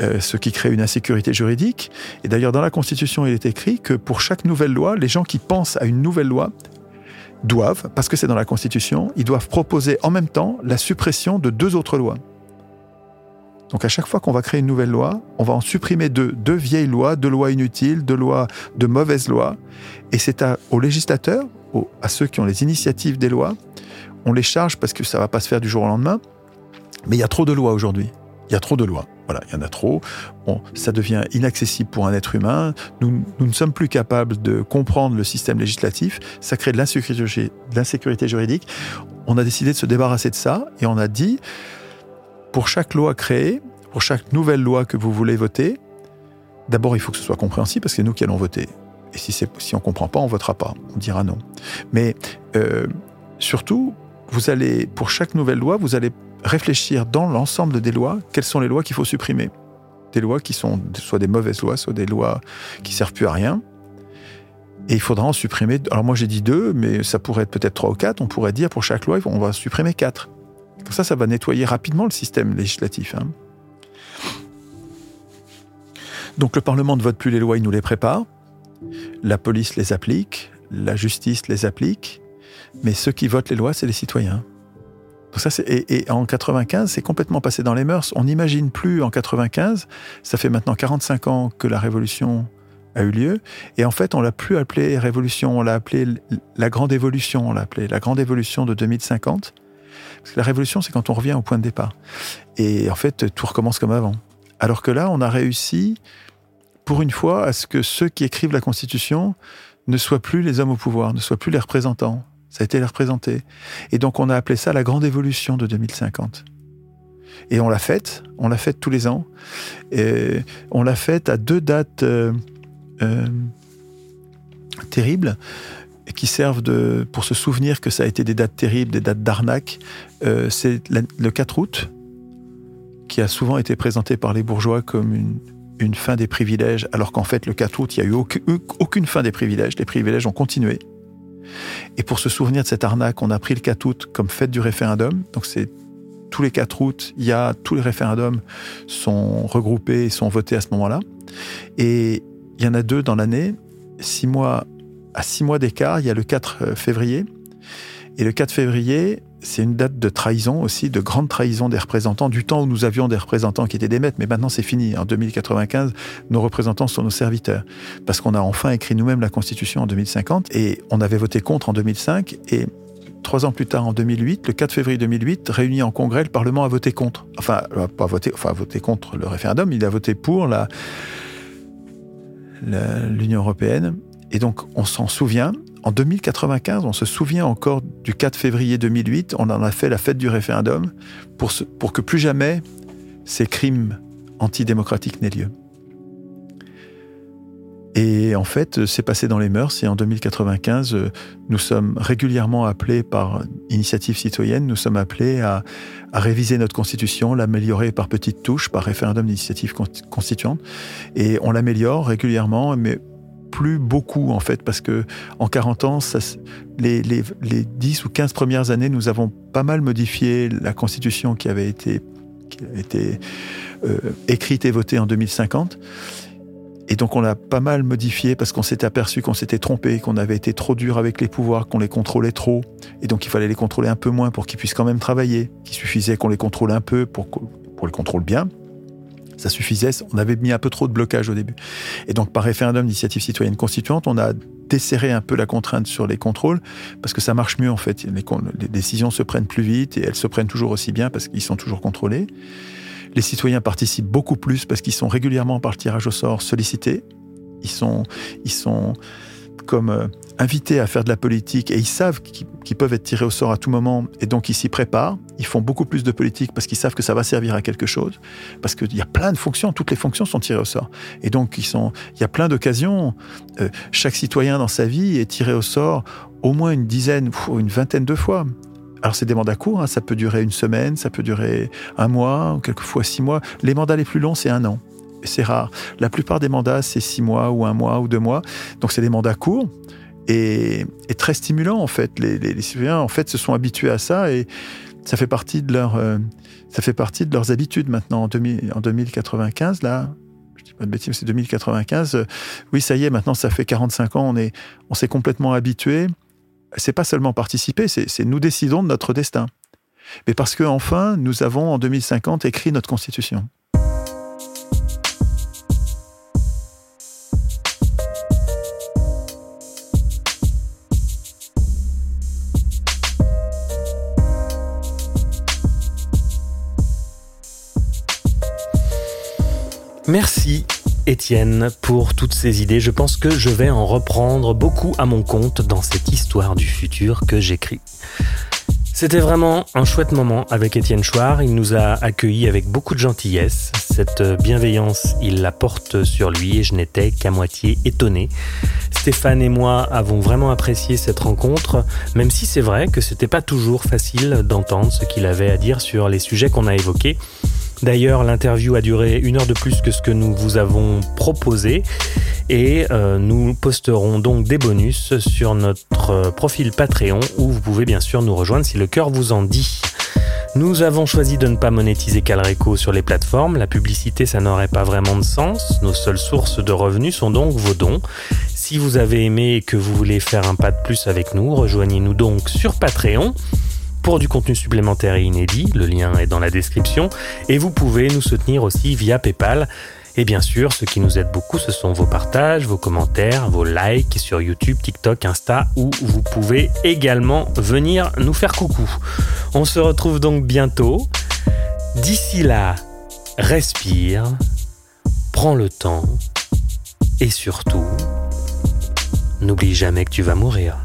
euh, ce qui crée une insécurité juridique. Et d'ailleurs, dans la Constitution, il est écrit que pour chaque nouvelle loi, les gens qui pensent à une nouvelle loi doivent, parce que c'est dans la Constitution, ils doivent proposer en même temps la suppression de deux autres lois. Donc à chaque fois qu'on va créer une nouvelle loi, on va en supprimer deux, deux vieilles lois, deux lois inutiles, deux lois de mauvaises lois. Et c'est aux législateurs, à ceux qui ont les initiatives des lois, on les charge parce que ça va pas se faire du jour au lendemain. Mais il y a trop de lois aujourd'hui. Il y a trop de lois. Voilà, il y en a trop. ça devient inaccessible pour un être humain. Nous, nous, ne sommes plus capables de comprendre le système législatif. Ça crée de l'insécurité juridique. On a décidé de se débarrasser de ça et on a dit, pour chaque loi créée, pour chaque nouvelle loi que vous voulez voter, d'abord il faut que ce soit compréhensible parce que c'est nous qui allons voter. Et si, on ne comprend pas, on ne votera pas, on dira non. Mais euh, surtout, vous allez, pour chaque nouvelle loi, vous allez réfléchir dans l'ensemble des lois, quelles sont les lois qu'il faut supprimer. des lois qui sont soit des mauvaises lois, soit des lois qui servent plus à rien. Et il faudra en supprimer. Alors moi j'ai dit deux, mais ça pourrait être peut-être trois ou quatre. On pourrait dire pour chaque loi, on va supprimer quatre. Ça, ça va nettoyer rapidement le système législatif. Hein. Donc le Parlement ne vote plus les lois, il nous les prépare. La police les applique, la justice les applique, mais ceux qui votent les lois, c'est les citoyens. ça, et, et, en 95, c'est complètement passé dans les mœurs. On n'imagine plus en 95, ça fait maintenant 45 ans que la révolution a eu lieu, et en fait, on l'a plus appelé révolution, on l'a appelé la grande évolution, on l'a appelé la grande évolution de 2050. Parce que la révolution, c'est quand on revient au point de départ. Et en fait, tout recommence comme avant. Alors que là, on a réussi, pour une fois, à ce que ceux qui écrivent la Constitution ne soient plus les hommes au pouvoir, ne soient plus les représentants. Ça a été les représenter. Et donc, on a appelé ça la grande évolution de 2050. Et on l'a faite, on l'a faite tous les ans. On l'a faite à deux dates euh, euh, terribles qui servent de, pour se souvenir que ça a été des dates terribles, des dates d'arnaque. Euh, c'est le 4 août, qui a souvent été présenté par les bourgeois comme une, une fin des privilèges, alors qu'en fait, le 4 août, il n'y a eu aucune fin des privilèges. Les privilèges ont continué. Et pour se souvenir de cette arnaque, on a pris le 4 août comme fête du référendum. Donc c'est tous les 4 août, il y a tous les référendums sont regroupés et sont votés à ce moment-là. Et il y en a deux dans l'année. Six mois, à six mois d'écart, il y a le 4 février. Et le 4 février, c'est une date de trahison aussi, de grande trahison des représentants, du temps où nous avions des représentants qui étaient des maîtres, mais maintenant c'est fini. En 2095, nos représentants sont nos serviteurs. Parce qu'on a enfin écrit nous-mêmes la Constitution en 2050, et on avait voté contre en 2005, et trois ans plus tard, en 2008, le 4 février 2008, réuni en congrès, le Parlement a voté contre. Enfin, euh, pas voté, enfin, a voté contre le référendum, il a voté pour la, l'Union européenne. Et donc, on s'en souvient, en 2095, on se souvient encore du 4 février 2008, on en a fait la fête du référendum pour, que plus jamais ces crimes antidémocratiques n'aient lieu. Et en fait, c'est passé dans les mœurs et en 2095, nous sommes régulièrement appelés par initiative citoyenne, nous sommes appelés à, à réviser notre constitution, l'améliorer par petites touches, par référendum d'initiative constituante. Et on l'améliore régulièrement, mais plus beaucoup en fait, parce que en 40 ans, les, les, 10 ou 15 premières années, nous avons pas mal modifié la constitution qui avait été, euh, écrite et votée en 2050. Et donc on l'a pas mal modifié parce qu'on s'était aperçu qu'on s'était trompé, qu'on avait été trop dur avec les pouvoirs, qu'on les contrôlait trop. Et donc il fallait les contrôler un peu moins pour qu'ils puissent quand même travailler. Qu'il suffisait qu'on les contrôle un peu pour, pour les contrôler bien ça suffisait. On avait mis un peu trop de blocage au début. Et donc, par référendum d'initiative citoyenne constituante, on a desserré un peu la contrainte sur les contrôles parce que ça marche mieux en fait. Les, décisions se prennent plus vite et elles se prennent toujours aussi bien parce qu'ils sont toujours contrôlés. Les citoyens participent beaucoup plus parce qu'ils sont régulièrement par tirage au sort sollicités. Ils sont, ils sont comme euh, invités à faire de la politique et ils savent qu'ils peuvent être tirés au sort à tout moment et donc ils s'y préparent. Ils font beaucoup plus de politique parce qu'ils savent que ça va servir à quelque chose, parce qu'il y a plein de fonctions, toutes les fonctions sont tirées au sort. Et donc il y a plein d'occasions. Euh, chaque citoyen dans sa vie est tiré au sort au moins une dizaine, une vingtaine de fois. Alors c'est des mandats courts, hein. ça peut durer une semaine, ça peut durer un mois, quelquefois six mois. Les mandats les plus longs, c'est un an c'est rare. La plupart des mandats, c'est six mois ou un mois ou deux mois. Donc, c'est des mandats courts et, très stimulants, en fait. Les, citoyens, en fait, se sont habitués à ça et ça fait partie de leur, euh, ça fait partie de leurs habitudes maintenant. En, 2095, là, je dis pas de bêtises, c'est 2095. Euh, oui, ça y est, maintenant, ça fait 45 ans, on est, on s'est complètement habitué. C'est pas seulement participer, c'est nous décidons de notre destin. Mais parce que enfin, nous avons en 2050 écrit notre constitution. Merci Étienne pour toutes ces idées. Je pense que je vais en reprendre beaucoup à mon compte dans cette histoire du futur que j'écris. C'était vraiment un chouette moment avec Étienne Chouard. Il nous a accueillis avec beaucoup de gentillesse. Cette bienveillance, il la porte sur lui et je n'étais qu'à moitié étonné. Stéphane et moi avons vraiment apprécié cette rencontre, même si c'est vrai que c'était pas toujours facile d'entendre ce qu'il avait à dire sur les sujets qu'on a évoqués. D'ailleurs, l'interview a duré une heure de plus que ce que nous vous avons proposé et euh, nous posterons donc des bonus sur notre profil Patreon où vous pouvez bien sûr nous rejoindre si le cœur vous en dit. Nous avons choisi de ne pas monétiser Calreco sur les plateformes. La publicité, ça n'aurait pas vraiment de sens. Nos seules sources de revenus sont donc vos dons. Si vous avez aimé et que vous voulez faire un pas de plus avec nous, rejoignez-nous donc sur Patreon pour du contenu supplémentaire et inédit. Le lien est dans la description. Et vous pouvez nous soutenir aussi via PayPal. Et bien sûr, ce qui nous aide beaucoup, ce sont vos partages, vos commentaires, vos likes sur YouTube, TikTok, Insta, où vous pouvez également venir nous faire coucou. On se retrouve donc bientôt. D'ici là, respire, prends le temps et surtout, n'oublie jamais que tu vas mourir.